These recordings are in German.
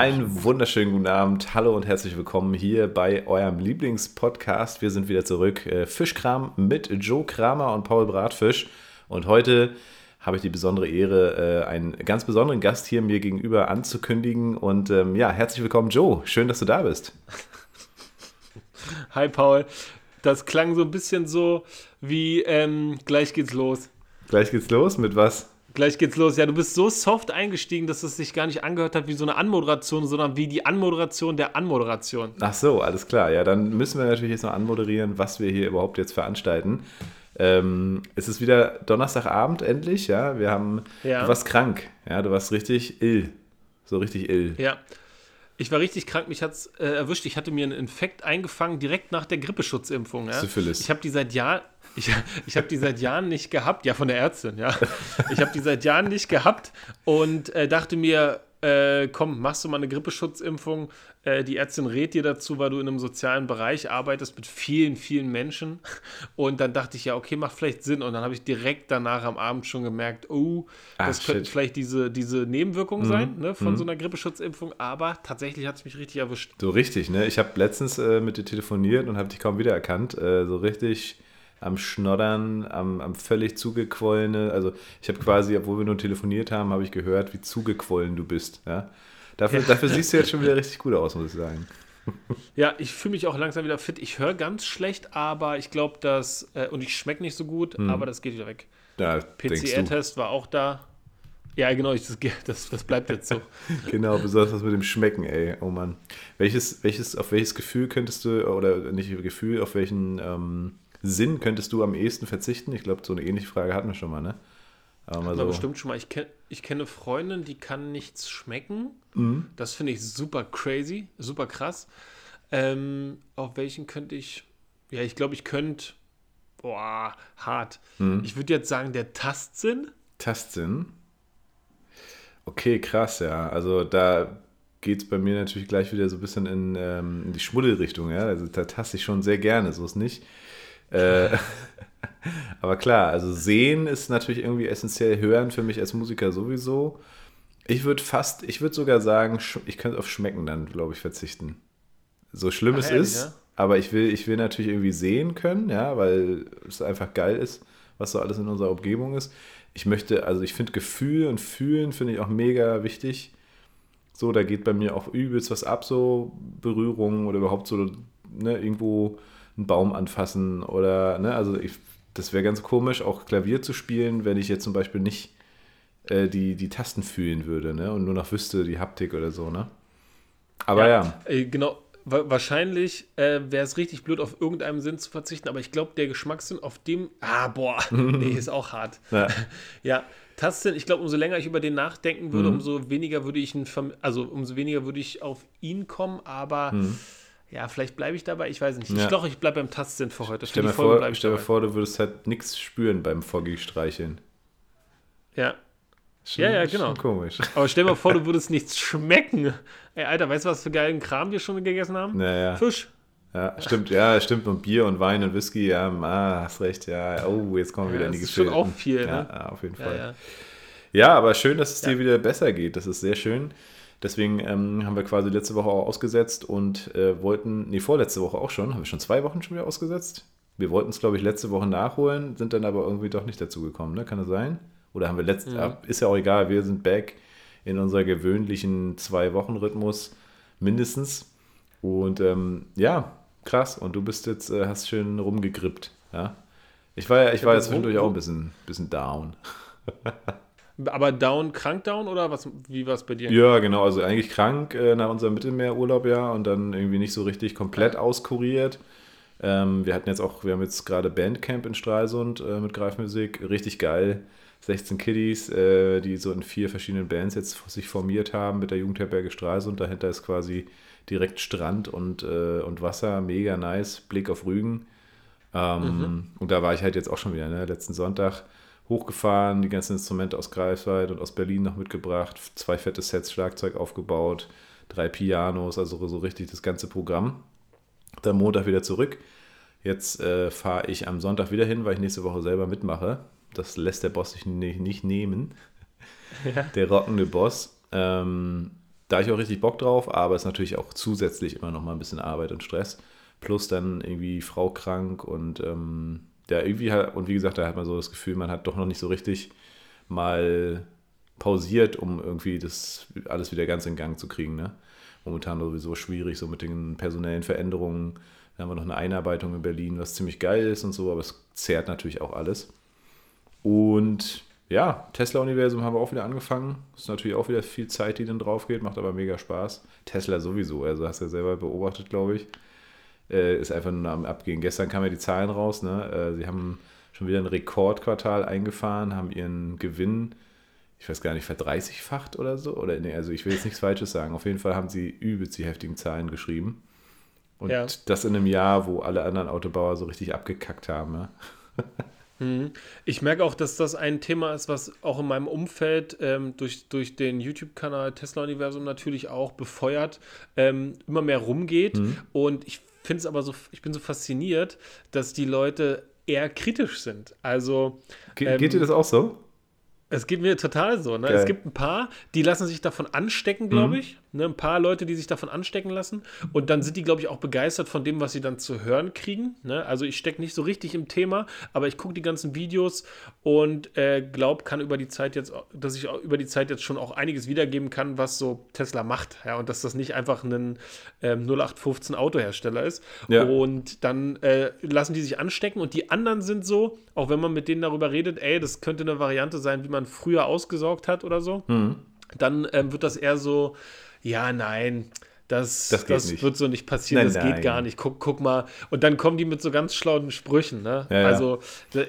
Einen wunderschönen guten Abend. Hallo und herzlich willkommen hier bei eurem Lieblingspodcast. Wir sind wieder zurück. Äh, Fischkram mit Joe Kramer und Paul Bratfisch. Und heute habe ich die besondere Ehre, äh, einen ganz besonderen Gast hier mir gegenüber anzukündigen. Und ähm, ja, herzlich willkommen, Joe. Schön, dass du da bist. Hi, Paul. Das klang so ein bisschen so wie ähm, gleich geht's los. Gleich geht's los mit was? Gleich geht's los. Ja, du bist so soft eingestiegen, dass es sich gar nicht angehört hat wie so eine Anmoderation, sondern wie die Anmoderation der Anmoderation. Ach so, alles klar. Ja, dann müssen wir natürlich jetzt noch anmoderieren, was wir hier überhaupt jetzt veranstalten. Ähm, es ist wieder Donnerstagabend endlich, ja. Wir haben. Ja. Du warst krank, ja, du warst richtig ill. So richtig ill. Ja. Ich war richtig krank, mich hat es äh, erwischt. Ich hatte mir einen Infekt eingefangen direkt nach der Grippeschutzimpfung. Ja? Syphilis. Ich habe die seit Jahren, ich, ich habe die seit Jahren nicht gehabt, ja, von der Ärztin, ja. Ich habe die seit Jahren nicht gehabt und äh, dachte mir, äh, komm, machst du mal eine Grippeschutzimpfung. Äh, die Ärztin rät dir dazu, weil du in einem sozialen Bereich arbeitest mit vielen, vielen Menschen. Und dann dachte ich, ja, okay, macht vielleicht Sinn. Und dann habe ich direkt danach am Abend schon gemerkt, oh, Ach, das könnte vielleicht diese, diese Nebenwirkung mhm. sein ne, von mhm. so einer Grippeschutzimpfung. Aber tatsächlich hat es mich richtig erwischt. So richtig, ne? Ich habe letztens äh, mit dir telefoniert und habe dich kaum wiedererkannt. Äh, so richtig am Schnoddern, am, am völlig zugequollene. Also ich habe quasi, obwohl wir nur telefoniert haben, habe ich gehört, wie zugequollen du bist. Ja? Dafür, ja. dafür siehst du jetzt schon wieder richtig gut aus, muss ich sagen. Ja, ich fühle mich auch langsam wieder fit. Ich höre ganz schlecht, aber ich glaube, dass, äh, und ich schmecke nicht so gut, hm. aber das geht wieder weg. Ja, PCR-Test war auch da. Ja, genau, ich, das, das, das bleibt jetzt so. genau, besonders was mit dem Schmecken, ey. Oh Mann. Welches, welches, auf welches Gefühl könntest du, oder nicht Gefühl, auf welchen ähm, Sinn könntest du am ehesten verzichten? Ich glaube, so eine ähnliche Frage hatten wir schon mal, ne? Aber so. bestimmt schon mal. Ich, kenn, ich kenne Freundin, die kann nichts schmecken. Mhm. Das finde ich super crazy, super krass. Ähm, auf welchen könnte ich. Ja, ich glaube, ich könnte. Boah, hart. Mhm. Ich würde jetzt sagen, der Tastsinn. Tastsinn? Okay, krass, ja. Also da geht es bei mir natürlich gleich wieder so ein bisschen in, ähm, in die Schmuddelrichtung, ja. Also da taste ich schon sehr gerne, so ist nicht. Äh, aber klar, also sehen ist natürlich irgendwie essentiell, hören für mich als Musiker sowieso. Ich würde fast, ich würde sogar sagen, ich könnte auf Schmecken dann, glaube ich, verzichten. So schlimm Ach, es ehrlich, ist, ja? aber ich will, ich will natürlich irgendwie sehen können, ja, weil es einfach geil ist, was so alles in unserer Umgebung ist. Ich möchte, also ich finde Gefühl und Fühlen finde ich auch mega wichtig. So, da geht bei mir auch übelst was ab, so Berührungen oder überhaupt so, ne, irgendwo einen Baum anfassen oder, ne, also ich, das wäre ganz komisch, auch Klavier zu spielen, wenn ich jetzt zum Beispiel nicht äh, die, die Tasten fühlen würde, ne, und nur noch wüsste, die Haptik oder so, ne. Aber ja. ja. Äh, genau, wahrscheinlich äh, wäre es richtig blöd, auf irgendeinem Sinn zu verzichten, aber ich glaube, der Geschmackssinn auf dem, ah, boah, nee, ist auch hart. Ja. ja. Tastsinn, ich glaube, umso länger ich über den nachdenken würde, mhm. umso weniger würde ich, also umso weniger würde ich auf ihn kommen, aber mhm. Ja, vielleicht bleibe ich dabei, ich weiß nicht. Ja. Ich glaube, ich bleibe beim Tastsinn für heute. Stell, mir vor, stell mir vor, du würdest halt nichts spüren beim Vorgestreicheln. Ja. Schon, ja, ja, genau. komisch. Aber stell dir mal vor, du würdest nichts schmecken. Ey, Alter, weißt du, was für geilen Kram wir schon gegessen haben? Naja. Fisch. Ja, stimmt, ja, stimmt. Und Bier und Wein und Whisky, ja, ah, hast recht, ja. Oh, jetzt kommen wir wieder ja, in die Geschichte. Das ist schon auch viel, ne? Ja, auf jeden Fall. Ja, ja. aber schön, dass es dir wieder besser geht. Das ist sehr schön. Deswegen ähm, haben wir quasi letzte Woche auch ausgesetzt und äh, wollten, nee, vorletzte Woche auch schon, haben wir schon zwei Wochen schon wieder ausgesetzt. Wir wollten es, glaube ich, letzte Woche nachholen, sind dann aber irgendwie doch nicht dazu gekommen, ne? Kann das sein? Oder haben wir letzte, ja. ist ja auch egal, wir sind back in unserer gewöhnlichen Zwei-Wochen-Rhythmus mindestens. Und ähm, ja, krass. Und du bist jetzt, äh, hast schön rumgegrippt, ja. Ich war ja, ich, ich war jetzt zwischendurch auch ein bisschen, bisschen down. Aber down, krank down oder was, wie war es bei dir? Ja, genau, also eigentlich krank äh, nach unserem Mittelmeerurlaub ja und dann irgendwie nicht so richtig komplett auskuriert. Ähm, wir hatten jetzt auch, wir haben jetzt gerade Bandcamp in Stralsund äh, mit Greifmusik, richtig geil. 16 Kiddies, äh, die so in vier verschiedenen Bands jetzt sich formiert haben mit der Jugendherberge Stralsund. Dahinter ist quasi direkt Strand und, äh, und Wasser, mega nice, Blick auf Rügen. Ähm, mhm. Und da war ich halt jetzt auch schon wieder, ne, letzten Sonntag hochgefahren, die ganzen Instrumente aus Greifswald und aus Berlin noch mitgebracht, zwei fette Sets Schlagzeug aufgebaut, drei Pianos, also so richtig das ganze Programm. Dann Montag wieder zurück. Jetzt äh, fahre ich am Sonntag wieder hin, weil ich nächste Woche selber mitmache. Das lässt der Boss sich nicht, nicht nehmen. Ja. Der rockende Boss. Ähm, da ich auch richtig Bock drauf, aber es ist natürlich auch zusätzlich immer noch mal ein bisschen Arbeit und Stress. Plus dann irgendwie Frau krank und ähm, ja, irgendwie halt, und wie gesagt, da hat man so das Gefühl, man hat doch noch nicht so richtig mal pausiert, um irgendwie das alles wieder ganz in Gang zu kriegen. Ne? Momentan sowieso schwierig, so mit den personellen Veränderungen. Da haben wir noch eine Einarbeitung in Berlin, was ziemlich geil ist und so, aber es zehrt natürlich auch alles. Und ja, Tesla-Universum haben wir auch wieder angefangen. Ist natürlich auch wieder viel Zeit, die dann drauf geht, macht aber mega Spaß. Tesla sowieso, also hast du ja selber beobachtet, glaube ich. Äh, ist einfach nur am Abgehen. Gestern kamen ja die Zahlen raus, ne? Äh, sie haben schon wieder ein Rekordquartal eingefahren, haben ihren Gewinn, ich weiß gar nicht, verdreißigfacht oder so. Oder nee, also ich will jetzt nichts Falsches sagen. Auf jeden Fall haben sie übelst die heftigen Zahlen geschrieben. Und ja. das in einem Jahr, wo alle anderen Autobauer so richtig abgekackt haben. Ja? Mhm. Ich merke auch, dass das ein Thema ist, was auch in meinem Umfeld ähm, durch, durch den YouTube-Kanal Tesla Universum natürlich auch befeuert, ähm, immer mehr rumgeht. Mhm. Und ich finde es aber so, ich bin so fasziniert, dass die Leute eher kritisch sind. Also. Ge ähm, geht dir das auch so? Es geht mir total so. Ne? Es gibt ein paar, die lassen sich davon anstecken, glaube mhm. ich. Ne? Ein paar Leute, die sich davon anstecken lassen. Und dann sind die, glaube ich, auch begeistert von dem, was sie dann zu hören kriegen. Ne? Also ich stecke nicht so richtig im Thema, aber ich gucke die ganzen Videos und äh, glaube, kann über die Zeit jetzt, dass ich über die Zeit jetzt schon auch einiges wiedergeben kann, was so Tesla macht. Ja? Und dass das nicht einfach ein ähm, 0815 Autohersteller ist. Ja. Und dann äh, lassen die sich anstecken und die anderen sind so, auch wenn man mit denen darüber redet, ey, das könnte eine Variante sein, wie man früher ausgesorgt hat oder so, mhm. dann ähm, wird das eher so, ja, nein, das, das, das wird so nicht passieren, nein, das nein. geht gar nicht. Guck, guck mal. Und dann kommen die mit so ganz schlauen Sprüchen. Ne? Ja, also,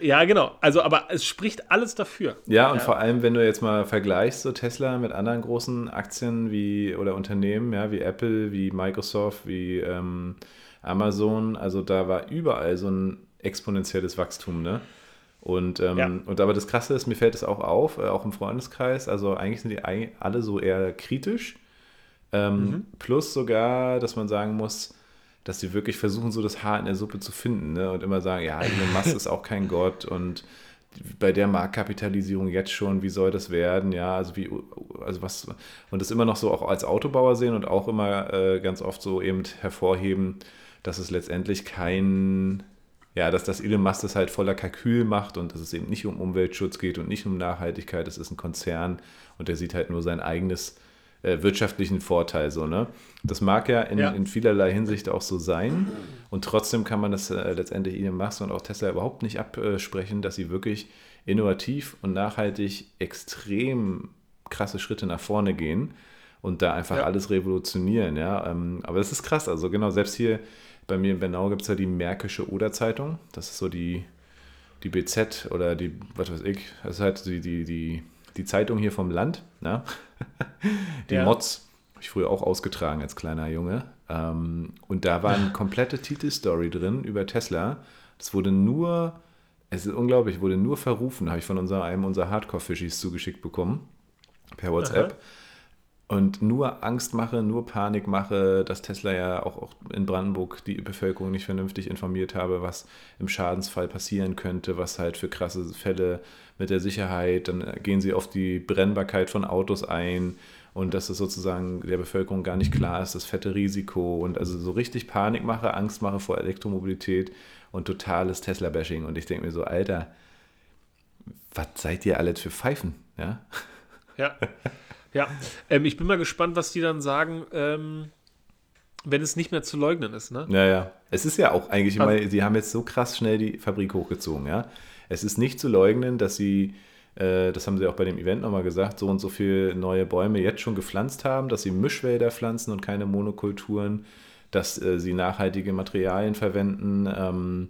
ja, genau. Also, aber es spricht alles dafür. Ja, und ja. vor allem, wenn du jetzt mal vergleichst, so Tesla mit anderen großen Aktien wie oder Unternehmen, ja, wie Apple, wie Microsoft, wie ähm, Amazon, also da war überall so ein exponentielles Wachstum, ne? Und, ähm, ja. und aber das Krasse ist, mir fällt es auch auf, äh, auch im Freundeskreis, also eigentlich sind die alle so eher kritisch. Ähm, mhm. Plus sogar, dass man sagen muss, dass sie wirklich versuchen, so das Haar in der Suppe zu finden ne? und immer sagen, ja, Elon Musk ist auch kein Gott und bei der Marktkapitalisierung jetzt schon, wie soll das werden? Ja, also wie, also was, und das immer noch so auch als Autobauer sehen und auch immer äh, ganz oft so eben hervorheben, dass es letztendlich kein ja, dass das Elon Musk das halt voller Kalkül macht und dass es eben nicht um Umweltschutz geht und nicht um Nachhaltigkeit. Es ist ein Konzern und der sieht halt nur sein eigenes äh, wirtschaftlichen Vorteil so, ne? Das mag ja in, ja in, vielerlei Hinsicht auch so sein und trotzdem kann man das äh, letztendlich Elon Musk und auch Tesla überhaupt nicht absprechen, dass sie wirklich innovativ und nachhaltig extrem krasse Schritte nach vorne gehen und da einfach ja. alles revolutionieren, ja. Ähm, aber es ist krass, also genau, selbst hier bei mir in Bernau gibt es ja die Märkische Oder-Zeitung. Das ist so die, die BZ oder die, was weiß ich, das ist halt die, die, die, die Zeitung hier vom Land. Ne? Die ja. Mods habe ich früher auch ausgetragen als kleiner Junge. Ähm, und da war eine komplette Titelstory drin über Tesla. Das wurde nur, es ist unglaublich, wurde nur verrufen, habe ich von unser, einem unserer Hardcore-Fischis zugeschickt bekommen, per WhatsApp. Aha und nur Angst mache, nur Panik mache, dass Tesla ja auch, in Brandenburg die Bevölkerung nicht vernünftig informiert habe, was im Schadensfall passieren könnte, was halt für krasse Fälle mit der Sicherheit, dann gehen sie auf die Brennbarkeit von Autos ein und dass es sozusagen der Bevölkerung gar nicht klar ist, das fette Risiko und also so richtig Panik mache, Angst mache vor Elektromobilität und totales Tesla-Bashing und ich denke mir so, Alter, was seid ihr alles für Pfeifen, ja? Ja. Ja, ähm, ich bin mal gespannt, was die dann sagen, ähm, wenn es nicht mehr zu leugnen ist, ne? Ja, ja. Es ist ja auch eigentlich immer, also, sie haben jetzt so krass schnell die Fabrik hochgezogen, ja. Es ist nicht zu leugnen, dass sie, äh, das haben sie auch bei dem Event nochmal gesagt, so und so viele neue Bäume jetzt schon gepflanzt haben, dass sie Mischwälder pflanzen und keine Monokulturen, dass äh, sie nachhaltige Materialien verwenden, ähm,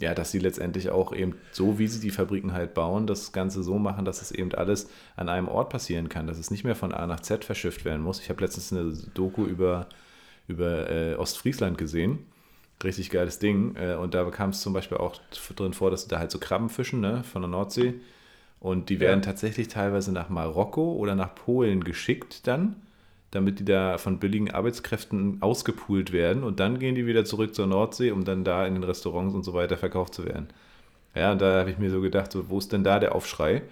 ja, dass sie letztendlich auch eben so, wie sie die Fabriken halt bauen, das Ganze so machen, dass es eben alles an einem Ort passieren kann, dass es nicht mehr von A nach Z verschifft werden muss. Ich habe letztens eine Doku über, über äh, Ostfriesland gesehen. Richtig geiles Ding. Äh, und da kam es zum Beispiel auch drin vor, dass da halt so Krabben fischen ne, von der Nordsee. Und die werden ja. tatsächlich teilweise nach Marokko oder nach Polen geschickt dann damit die da von billigen Arbeitskräften ausgepoolt werden und dann gehen die wieder zurück zur Nordsee, um dann da in den Restaurants und so weiter verkauft zu werden. Ja, und da habe ich mir so gedacht, so, wo ist denn da der Aufschrei?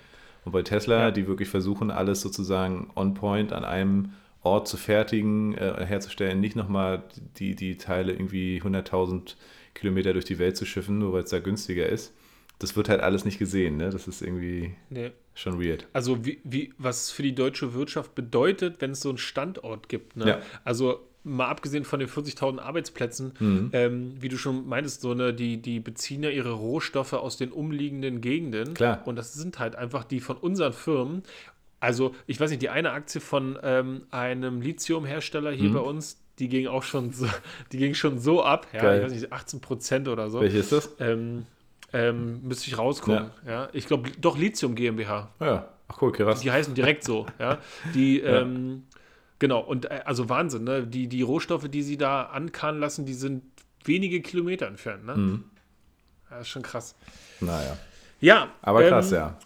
Und bei Tesla, ja. die wirklich versuchen, alles sozusagen on point an einem Ort zu fertigen, äh, herzustellen, nicht nochmal die, die Teile irgendwie 100.000 Kilometer durch die Welt zu schiffen, nur weil es da günstiger ist. Das wird halt alles nicht gesehen, ne? Das ist irgendwie nee. Schon weird. Also wie, wie, was für die deutsche Wirtschaft bedeutet, wenn es so einen Standort gibt, ne? Ja. Also mal abgesehen von den 40.000 Arbeitsplätzen, mhm. ähm, wie du schon meintest, so eine, die, die beziehen ja ihre Rohstoffe aus den umliegenden Gegenden. Klar. Und das sind halt einfach die von unseren Firmen. Also, ich weiß nicht, die eine Aktie von ähm, einem Lithiumhersteller hier mhm. bei uns, die ging auch schon so, die ging schon so ab, ja, Geil. ich weiß nicht, 18 Prozent oder so. Welche ist das? Ähm, ähm, müsste ich rausgucken. Ja. ja. Ich glaube, doch Lithium GmbH. Ja. Ach cool, krass. Die heißen direkt so, ja. Die, ja. Ähm, genau, und äh, also Wahnsinn, ne? Die, die Rohstoffe, die sie da ankarren lassen, die sind wenige Kilometer entfernt, ne? Mhm. Ja, ist schon krass. Naja. Ja. Aber krass, ähm, ja.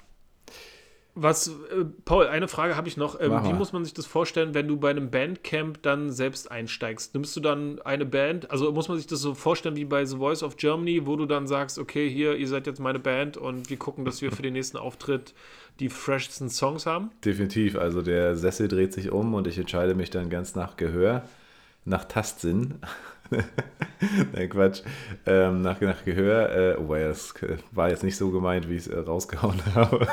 Was, äh, Paul, eine Frage habe ich noch. Ähm, wie muss man sich das vorstellen, wenn du bei einem Bandcamp dann selbst einsteigst? Nimmst du dann eine Band? Also muss man sich das so vorstellen wie bei The Voice of Germany, wo du dann sagst, okay, hier, ihr seid jetzt meine Band und wir gucken, dass wir für den nächsten Auftritt die freshesten Songs haben? Definitiv. Also der Sessel dreht sich um und ich entscheide mich dann ganz nach Gehör, nach Tastsinn. Nein, Quatsch. Ähm, nach, nach Gehör. Äh, oh, ja, das war jetzt nicht so gemeint, wie ich es äh, rausgehauen habe.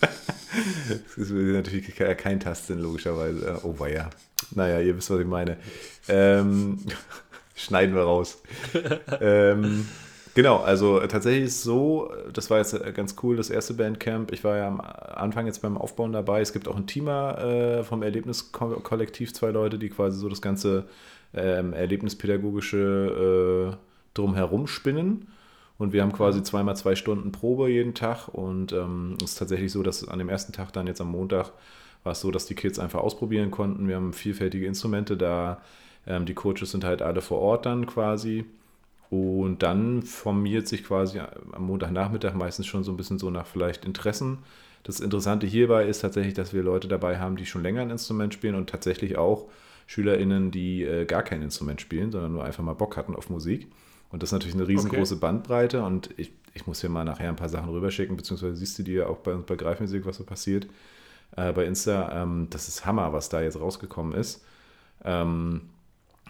das ist natürlich kein Tasten, logischerweise. Oh, weia. Naja, ihr wisst, was ich meine. Ähm, schneiden wir raus. ähm, genau, also tatsächlich ist es so, das war jetzt ganz cool, das erste Bandcamp. Ich war ja am Anfang jetzt beim Aufbauen dabei. Es gibt auch ein Teamer äh, vom Erlebniskollektiv, zwei Leute, die quasi so das ganze ähm, erlebnispädagogische äh, drumherum spinnen. Und wir haben quasi zweimal zwei Stunden Probe jeden Tag. Und ähm, es ist tatsächlich so, dass an dem ersten Tag, dann jetzt am Montag, war es so, dass die Kids einfach ausprobieren konnten. Wir haben vielfältige Instrumente da. Ähm, die Coaches sind halt alle vor Ort dann quasi. Und dann formiert sich quasi am Montagnachmittag meistens schon so ein bisschen so nach vielleicht Interessen. Das Interessante hierbei ist tatsächlich, dass wir Leute dabei haben, die schon länger ein Instrument spielen und tatsächlich auch SchülerInnen, die äh, gar kein Instrument spielen, sondern nur einfach mal Bock hatten auf Musik. Und das ist natürlich eine riesengroße okay. Bandbreite und ich, ich muss dir mal nachher ein paar Sachen rüberschicken, beziehungsweise siehst du dir auch bei uns bei Greifmusik, was so passiert, äh, bei Insta. Ähm, das ist Hammer, was da jetzt rausgekommen ist. Ähm,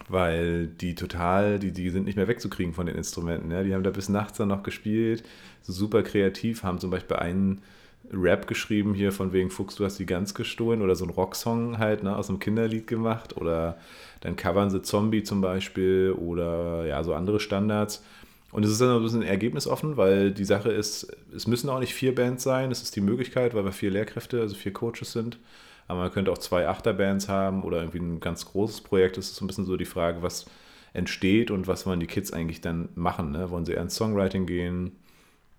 weil die total, die, die sind nicht mehr wegzukriegen von den Instrumenten. Ja? Die haben da bis nachts dann noch gespielt, so super kreativ, haben zum Beispiel einen Rap geschrieben hier von wegen Fuchs, du hast die Gans gestohlen oder so ein Rocksong halt ne, aus einem Kinderlied gemacht oder dann covern sie Zombie zum Beispiel oder ja, so andere Standards. Und es ist dann ein bisschen ergebnisoffen, weil die Sache ist, es müssen auch nicht vier Bands sein, es ist die Möglichkeit, weil wir vier Lehrkräfte, also vier Coaches sind. Aber man könnte auch zwei Achterbands haben oder irgendwie ein ganz großes Projekt. Es ist so ein bisschen so die Frage, was entsteht und was wollen die Kids eigentlich dann machen. Ne? Wollen sie eher ins Songwriting gehen?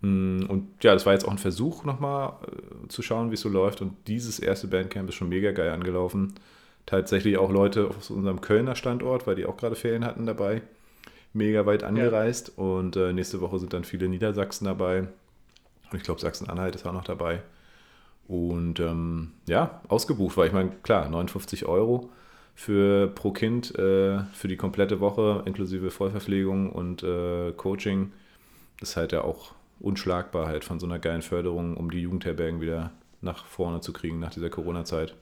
Hm, und ja, das war jetzt auch ein Versuch, nochmal äh, zu schauen, wie es so läuft. Und dieses erste Bandcamp ist schon mega geil angelaufen. Tatsächlich auch Leute aus unserem Kölner Standort, weil die auch gerade Ferien hatten dabei, mega weit angereist. Ja. Und äh, nächste Woche sind dann viele Niedersachsen dabei. Und ich glaube, Sachsen-Anhalt ist auch noch dabei. Und ähm, ja, ausgebucht war. Ich meine, klar, 59 Euro für pro Kind äh, für die komplette Woche, inklusive Vollverpflegung und äh, Coaching. Das ist halt ja auch unschlagbar halt von so einer geilen Förderung, um die Jugendherbergen wieder nach vorne zu kriegen nach dieser Corona-Zeit.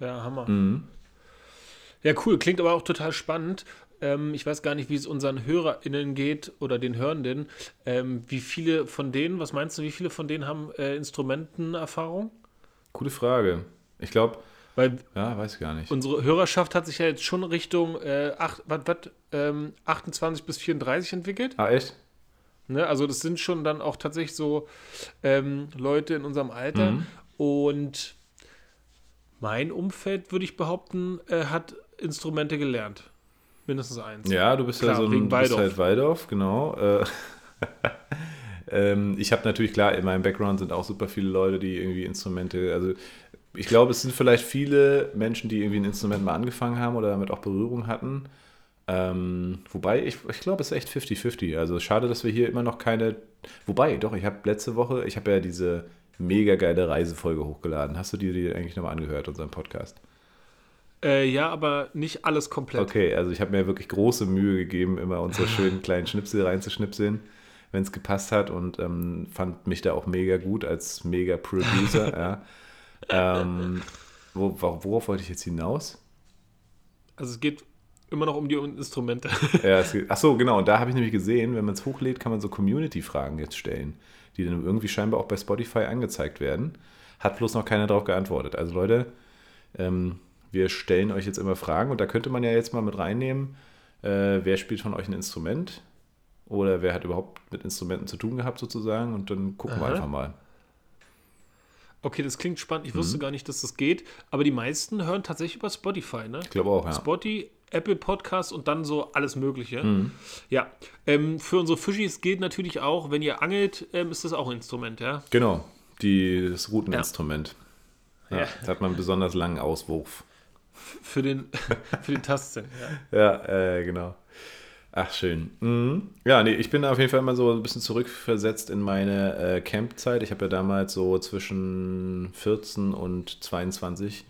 Ja, Hammer. Mhm. Ja, cool. Klingt aber auch total spannend. Ähm, ich weiß gar nicht, wie es unseren HörerInnen geht oder den Hörenden. Ähm, wie viele von denen, was meinst du, wie viele von denen haben äh, Instrumentenerfahrung? Gute Frage. Ich glaube, weil ja, weiß ich gar nicht. Unsere Hörerschaft hat sich ja jetzt schon Richtung äh, 8, wat, wat, ähm, 28 bis 34 entwickelt. Ah, echt? Ne? Also das sind schon dann auch tatsächlich so ähm, Leute in unserem Alter. Mhm. Und mein Umfeld, würde ich behaupten, äh, hat Instrumente gelernt. Mindestens eins. Ja, du bist klar, ja so ein bist halt Waldorf, genau. Äh, ähm, ich habe natürlich, klar, in meinem Background sind auch super viele Leute, die irgendwie Instrumente, also ich glaube, es sind vielleicht viele Menschen, die irgendwie ein Instrument mal angefangen haben oder damit auch Berührung hatten. Ähm, wobei, ich, ich glaube, es ist echt 50-50. Also schade, dass wir hier immer noch keine. Wobei, doch, ich habe letzte Woche, ich habe ja diese mega geile Reisefolge hochgeladen. Hast du dir die eigentlich nochmal angehört, unseren Podcast? Äh, ja, aber nicht alles komplett. Okay, also ich habe mir wirklich große Mühe gegeben, immer unsere schönen kleinen Schnipsel reinzuschnipseln, wenn es gepasst hat und ähm, fand mich da auch mega gut als mega Producer. ja. ähm, wo, worauf wollte ich jetzt hinaus? Also es geht immer noch um die Instrumente. ja, es geht, ach so, genau. Und da habe ich nämlich gesehen, wenn man es hochlädt, kann man so Community-Fragen jetzt stellen, die dann irgendwie scheinbar auch bei Spotify angezeigt werden. Hat bloß noch keiner darauf geantwortet. Also Leute, ähm, wir stellen euch jetzt immer Fragen und da könnte man ja jetzt mal mit reinnehmen, äh, wer spielt von euch ein Instrument oder wer hat überhaupt mit Instrumenten zu tun gehabt sozusagen und dann gucken Aha. wir einfach mal. Okay, das klingt spannend. Ich mhm. wusste gar nicht, dass das geht, aber die meisten hören tatsächlich über Spotify, ne? Ich glaube auch, ja. Spotify, Apple Podcast und dann so alles Mögliche. Mhm. Ja, ähm, für unsere Fischis gilt natürlich auch, wenn ihr angelt, ähm, ist das auch ein Instrument, ja? Genau, die, das Routeninstrument. Ja. ja. Da hat man einen besonders langen Auswurf. Für den, für den Tastsinn, ja. Ja, äh, genau. Ach, schön. Mhm. Ja, nee, ich bin auf jeden Fall immer so ein bisschen zurückversetzt in meine äh, Campzeit. Ich habe ja damals so zwischen 14 und 22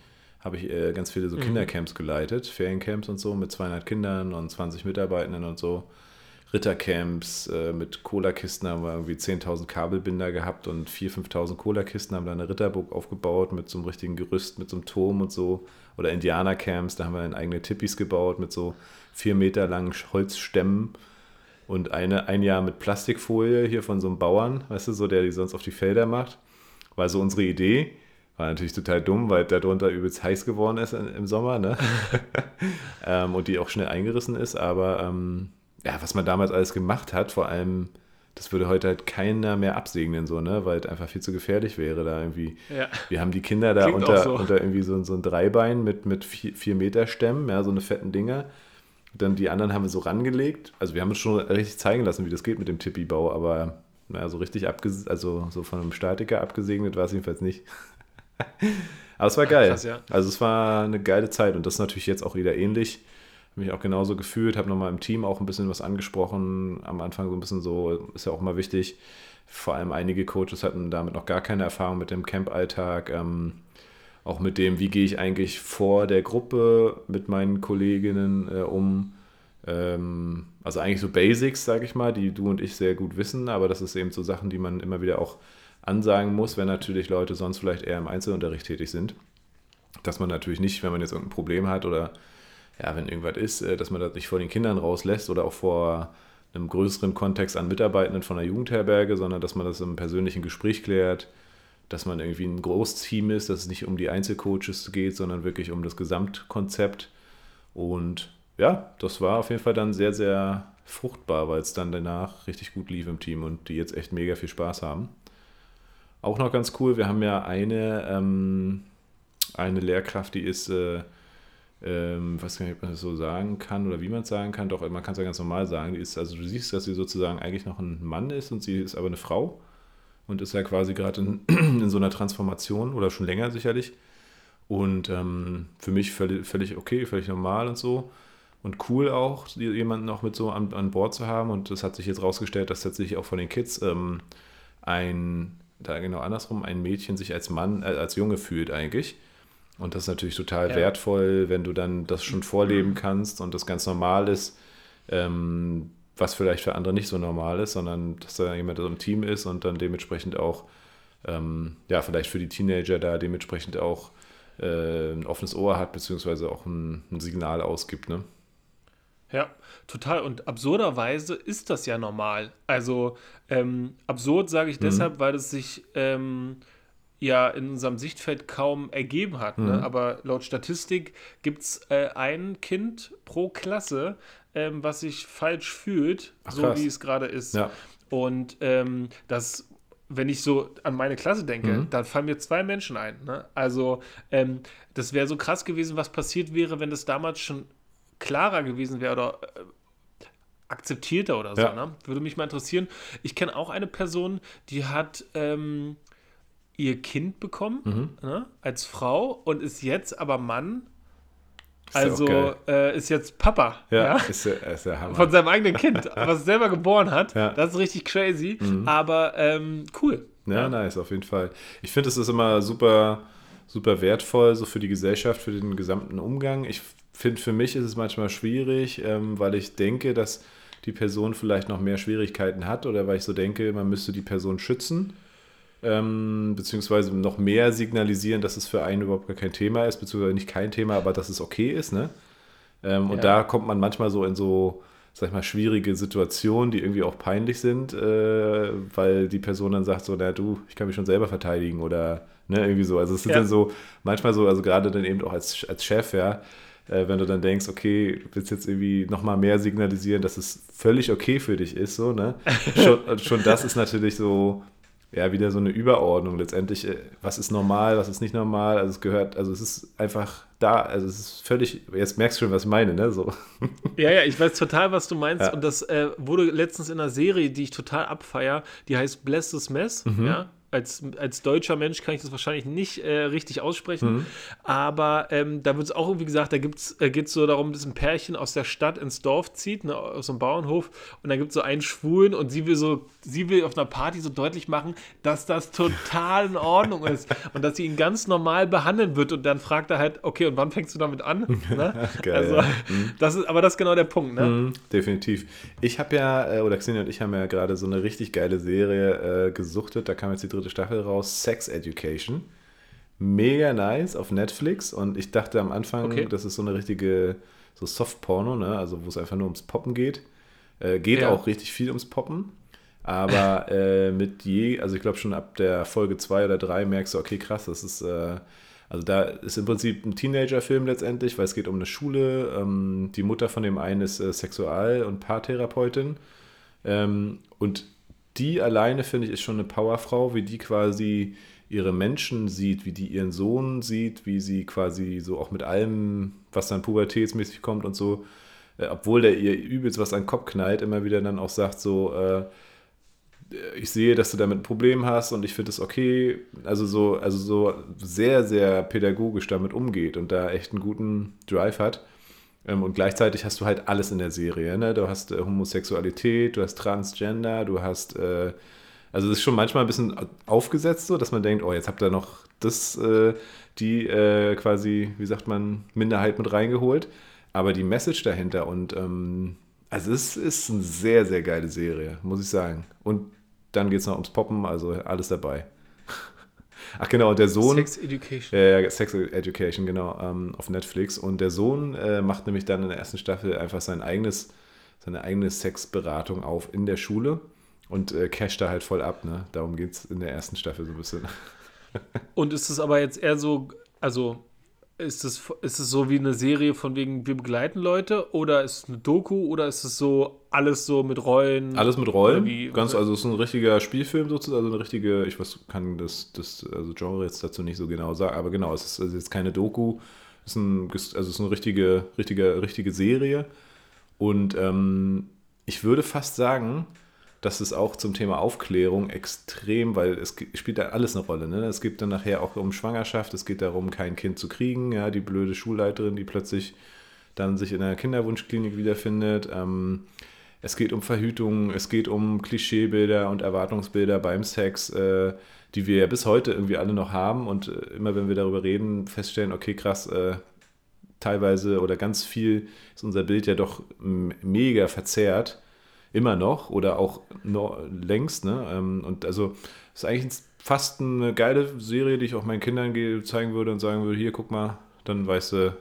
habe ich äh, ganz viele so mhm. Kindercamps geleitet, Feriencamps und so mit 200 Kindern und 20 Mitarbeitenden und so. Rittercamps äh, mit Cola-Kisten haben wir irgendwie 10.000 Kabelbinder gehabt und 4.000, 5.000 Cola-Kisten haben da eine Ritterburg aufgebaut mit so einem richtigen Gerüst, mit so einem Turm und so. Oder Indianercamps, da haben wir dann eigene Tippis gebaut mit so vier Meter langen Holzstämmen und eine, ein Jahr mit Plastikfolie hier von so einem Bauern, weißt du, so der die sonst auf die Felder macht. War so unsere Idee. War natürlich total dumm, weil darunter übelst heiß geworden ist im Sommer, ne? ähm, und die auch schnell eingerissen ist. Aber ähm, ja, was man damals alles gemacht hat, vor allem, das würde heute halt keiner mehr absegnen, so, ne? Weil es einfach viel zu gefährlich wäre, da irgendwie. Ja. Wir haben die Kinder da unter, so. unter irgendwie so, so ein Dreibein mit, mit vier, vier Meter Stämmen, ja, so eine fetten Dinger dann die anderen haben wir so rangelegt. Also wir haben uns schon richtig zeigen lassen, wie das geht mit dem Tippi-Bau, aber naja, so richtig abges also so von einem Statiker abgesegnet war es jedenfalls nicht. Aber es war geil. Krass, ja. Also es war eine geile Zeit und das ist natürlich jetzt auch wieder ähnlich. Habe mich auch genauso gefühlt, habe nochmal im Team auch ein bisschen was angesprochen. Am Anfang so ein bisschen so, ist ja auch mal wichtig. Vor allem einige Coaches hatten damit noch gar keine Erfahrung mit dem Camp-Alltag. Ähm, auch mit dem, wie gehe ich eigentlich vor der Gruppe mit meinen Kolleginnen äh, um. Ähm, also eigentlich so Basics, sage ich mal, die du und ich sehr gut wissen, aber das ist eben so Sachen, die man immer wieder auch ansagen muss, wenn natürlich Leute sonst vielleicht eher im Einzelunterricht tätig sind. Dass man natürlich nicht, wenn man jetzt irgendein Problem hat oder ja, wenn irgendwas ist, äh, dass man das nicht vor den Kindern rauslässt oder auch vor einem größeren Kontext an Mitarbeitenden von der Jugendherberge, sondern dass man das im persönlichen Gespräch klärt, dass man irgendwie ein Großteam ist, dass es nicht um die Einzelcoaches geht, sondern wirklich um das Gesamtkonzept. Und ja, das war auf jeden Fall dann sehr, sehr fruchtbar, weil es dann danach richtig gut lief im Team und die jetzt echt mega viel Spaß haben. Auch noch ganz cool, wir haben ja eine, ähm, eine Lehrkraft, die ist, äh, ähm, weiß gar nicht, ob man das so sagen kann oder wie man es sagen kann, doch man kann es ja ganz normal sagen, die ist, also du siehst, dass sie sozusagen eigentlich noch ein Mann ist und sie ist aber eine Frau und ist ja quasi gerade in, in, so einer Transformation oder schon länger sicherlich. Und ähm, für mich völlig, völlig okay, völlig normal und so. Und cool auch, jemanden auch mit so an, an Bord zu haben. Und das hat sich jetzt rausgestellt, dass tatsächlich auch von den Kids ähm, ein, da genau andersrum, ein Mädchen sich als Mann, äh, als Junge fühlt eigentlich. Und das ist natürlich total ja. wertvoll, wenn du dann das schon vorleben kannst und das ganz normal ist, ähm, was vielleicht für andere nicht so normal ist, sondern dass da jemand im Team ist und dann dementsprechend auch, ähm, ja, vielleicht für die Teenager da dementsprechend auch äh, ein offenes Ohr hat, beziehungsweise auch ein, ein Signal ausgibt, ne? Ja, total. Und absurderweise ist das ja normal. Also ähm, absurd sage ich mhm. deshalb, weil es sich ähm, ja in unserem Sichtfeld kaum ergeben hat. Ne? Mhm. Ne? Aber laut Statistik gibt es äh, ein Kind pro Klasse, ähm, was sich falsch fühlt, Ach, so wie es gerade ist. Ja. Und ähm, das, wenn ich so an meine Klasse denke, mhm. dann fallen mir zwei Menschen ein. Ne? Also, ähm, das wäre so krass gewesen, was passiert wäre, wenn das damals schon klarer gewesen wäre oder äh, akzeptierter oder so. Ja. Ne? Würde mich mal interessieren. Ich kenne auch eine Person, die hat ähm, ihr Kind bekommen mhm. ne? als Frau und ist jetzt aber Mann also äh, ist jetzt Papa. Ja, ja? Ist, ist. Von seinem eigenen Kind, was er selber geboren hat. Das ist richtig crazy, mhm. aber ähm, cool. Ja, ja, nice, auf jeden Fall. Ich finde, es ist immer super, super wertvoll, so für die Gesellschaft, für den gesamten Umgang. Ich finde, für mich ist es manchmal schwierig, ähm, weil ich denke, dass die Person vielleicht noch mehr Schwierigkeiten hat oder weil ich so denke, man müsste die Person schützen ähm, beziehungsweise noch mehr signalisieren, dass es für einen überhaupt gar kein Thema ist, beziehungsweise nicht kein Thema, aber dass es okay ist, ne? Ähm, und da kommt man manchmal so in so, sag ich mal, schwierige Situationen, die irgendwie auch peinlich sind, äh, weil die Person dann sagt so, na du, ich kann mich schon selber verteidigen oder ne, irgendwie so. Also es ist ja. dann so, manchmal so, also gerade dann eben auch als, als Chef, ja, äh, wenn du dann denkst, okay, du willst jetzt irgendwie nochmal mehr signalisieren, dass es völlig okay für dich ist, so, ne? schon, schon das ist natürlich so, ja, wieder so eine Überordnung letztendlich. Äh, was ist normal, was ist nicht normal? Also es gehört, also es ist einfach da, also es ist völlig, jetzt merkst du schon, was ich meine, ne? So. Ja, ja, ich weiß total, was du meinst. Ja. Und das äh, wurde letztens in einer Serie, die ich total abfeier, die heißt Bless this Mess, mhm. ja als, als deutscher Mensch kann ich das wahrscheinlich nicht äh, richtig aussprechen. Mhm. Aber ähm, da wird es auch irgendwie gesagt, da äh, geht es so darum, dass ein Pärchen aus der Stadt ins Dorf zieht, ne, aus dem Bauernhof. Und da gibt es so einen Schwulen und sie will so, sie will auf einer Party so deutlich machen, dass das total in Ordnung ist und dass sie ihn ganz normal behandeln wird. Und dann fragt er halt, okay, und wann fängst du damit an? Ne? Geil, also, ja. mhm. das ist, aber das ist genau der Punkt, ne? Mhm, definitiv. Ich habe ja, äh, oder Xenia und ich haben ja gerade so eine richtig geile Serie äh, gesuchtet. Da kam jetzt die dritte Staffel raus, Sex Education. Mega nice auf Netflix und ich dachte am Anfang, okay. das ist so eine richtige, so Soft-Porno, ne? also wo es einfach nur ums Poppen geht. Äh, geht ja. auch richtig viel ums Poppen. Aber äh, mit je, also ich glaube schon ab der Folge 2 oder 3 merkst du, okay, krass, das ist, äh, also da ist im Prinzip ein Teenager-Film letztendlich, weil es geht um eine Schule. Ähm, die Mutter von dem einen ist äh, Sexual- und Paartherapeutin. Ähm, und die alleine, finde ich, ist schon eine Powerfrau, wie die quasi ihre Menschen sieht, wie die ihren Sohn sieht, wie sie quasi so auch mit allem, was dann pubertätsmäßig kommt und so, äh, obwohl der ihr übelst was an den Kopf knallt, immer wieder dann auch sagt so, äh, ich sehe, dass du damit ein Problem hast und ich finde es okay, also so, also so sehr, sehr pädagogisch damit umgeht und da echt einen guten Drive hat. Ähm, und gleichzeitig hast du halt alles in der Serie. Ne? Du hast äh, Homosexualität, du hast Transgender, du hast. Äh, also es ist schon manchmal ein bisschen aufgesetzt, so dass man denkt, oh, jetzt habt ihr noch das, äh, die äh, quasi, wie sagt man, Minderheit mit reingeholt. Aber die Message dahinter und ähm, also es ist eine sehr, sehr geile Serie, muss ich sagen. Und dann geht es noch ums Poppen, also alles dabei. Ach genau, der Sohn. Sex Education. Äh, Sex Education, genau, ähm, auf Netflix. Und der Sohn äh, macht nämlich dann in der ersten Staffel einfach sein eigenes, seine eigene Sexberatung auf in der Schule und äh, casht da halt voll ab. Ne? Darum geht es in der ersten Staffel so ein bisschen. und ist es aber jetzt eher so, also ist es, ist es so wie eine Serie von wegen, wir begleiten Leute oder ist es eine Doku oder ist es so alles so mit Rollen? Alles mit Rollen. Wie, Ganz, also es ist ein richtiger Spielfilm sozusagen, also eine richtige, ich weiß, kann das, das also Genre jetzt dazu nicht so genau sagen, aber genau, es ist, ist jetzt keine Doku, es ist, ein, also es ist eine richtige, richtige, richtige Serie. Und ähm, ich würde fast sagen, das ist auch zum Thema Aufklärung extrem, weil es spielt da alles eine Rolle. Ne? Es geht dann nachher auch um Schwangerschaft, es geht darum, kein Kind zu kriegen, ja, die blöde Schulleiterin, die plötzlich dann sich in einer Kinderwunschklinik wiederfindet. Ähm, es geht um Verhütung, es geht um Klischeebilder und Erwartungsbilder beim Sex, äh, die wir ja bis heute irgendwie alle noch haben und äh, immer wenn wir darüber reden, feststellen, okay, krass, äh, teilweise oder ganz viel ist unser Bild ja doch mega verzerrt immer noch oder auch noch längst. Ne? Ähm, und also ist eigentlich fast eine geile Serie, die ich auch meinen Kindern zeigen würde und sagen würde, hier, guck mal, dann weißt du,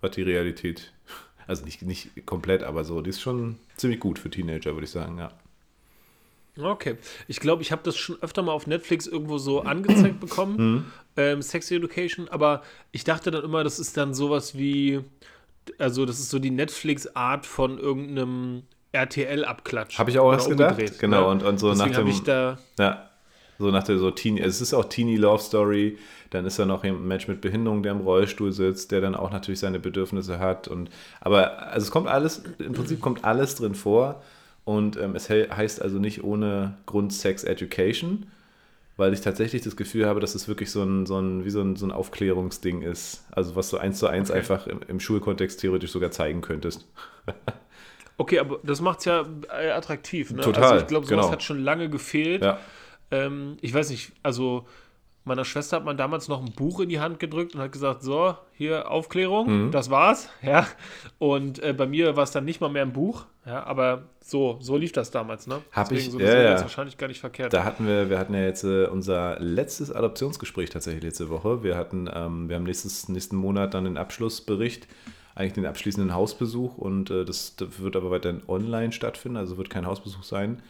was die Realität, also nicht, nicht komplett, aber so, die ist schon ziemlich gut für Teenager, würde ich sagen, ja. Okay. Ich glaube, ich habe das schon öfter mal auf Netflix irgendwo so angezeigt bekommen, mhm. ähm, Sex Education, aber ich dachte dann immer, das ist dann sowas wie, also das ist so die Netflix-Art von irgendeinem RTL-Abklatsch. Habe ich auch erst gedacht. Genau, ne? und, und so Deswegen nach dem. Ich da ja, so nach der so Teenie. Es ist auch Teenie Love Story. Dann ist da noch ein Mensch mit Behinderung, der im Rollstuhl sitzt, der dann auch natürlich seine Bedürfnisse hat. Und, aber also es kommt alles, im Prinzip kommt alles drin vor. Und ähm, es heißt also nicht ohne Grund Sex Education, weil ich tatsächlich das Gefühl habe, dass es wirklich so ein, so ein, wie so ein, so ein Aufklärungsding ist. Also was du eins zu eins okay. einfach im, im Schulkontext theoretisch sogar zeigen könntest. Okay, aber das macht es ja äh, attraktiv. Ne? Total. Also ich glaube, sowas genau. hat schon lange gefehlt. Ja. Ähm, ich weiß nicht, also Meiner Schwester hat man damals noch ein Buch in die Hand gedrückt und hat gesagt, so, hier Aufklärung, mhm. das war's. Ja. Und äh, bei mir war es dann nicht mal mehr ein Buch, ja, aber so, so lief das damals, ne? Hab Deswegen ich, so ja, ja. wahrscheinlich gar nicht verkehrt. Da hatten wir, wir hatten ja jetzt äh, unser letztes Adoptionsgespräch tatsächlich letzte Woche. Wir hatten, ähm, wir haben nächstes, nächsten Monat dann den Abschlussbericht, eigentlich den abschließenden Hausbesuch und äh, das, das wird aber weiterhin online stattfinden, also wird kein Hausbesuch sein.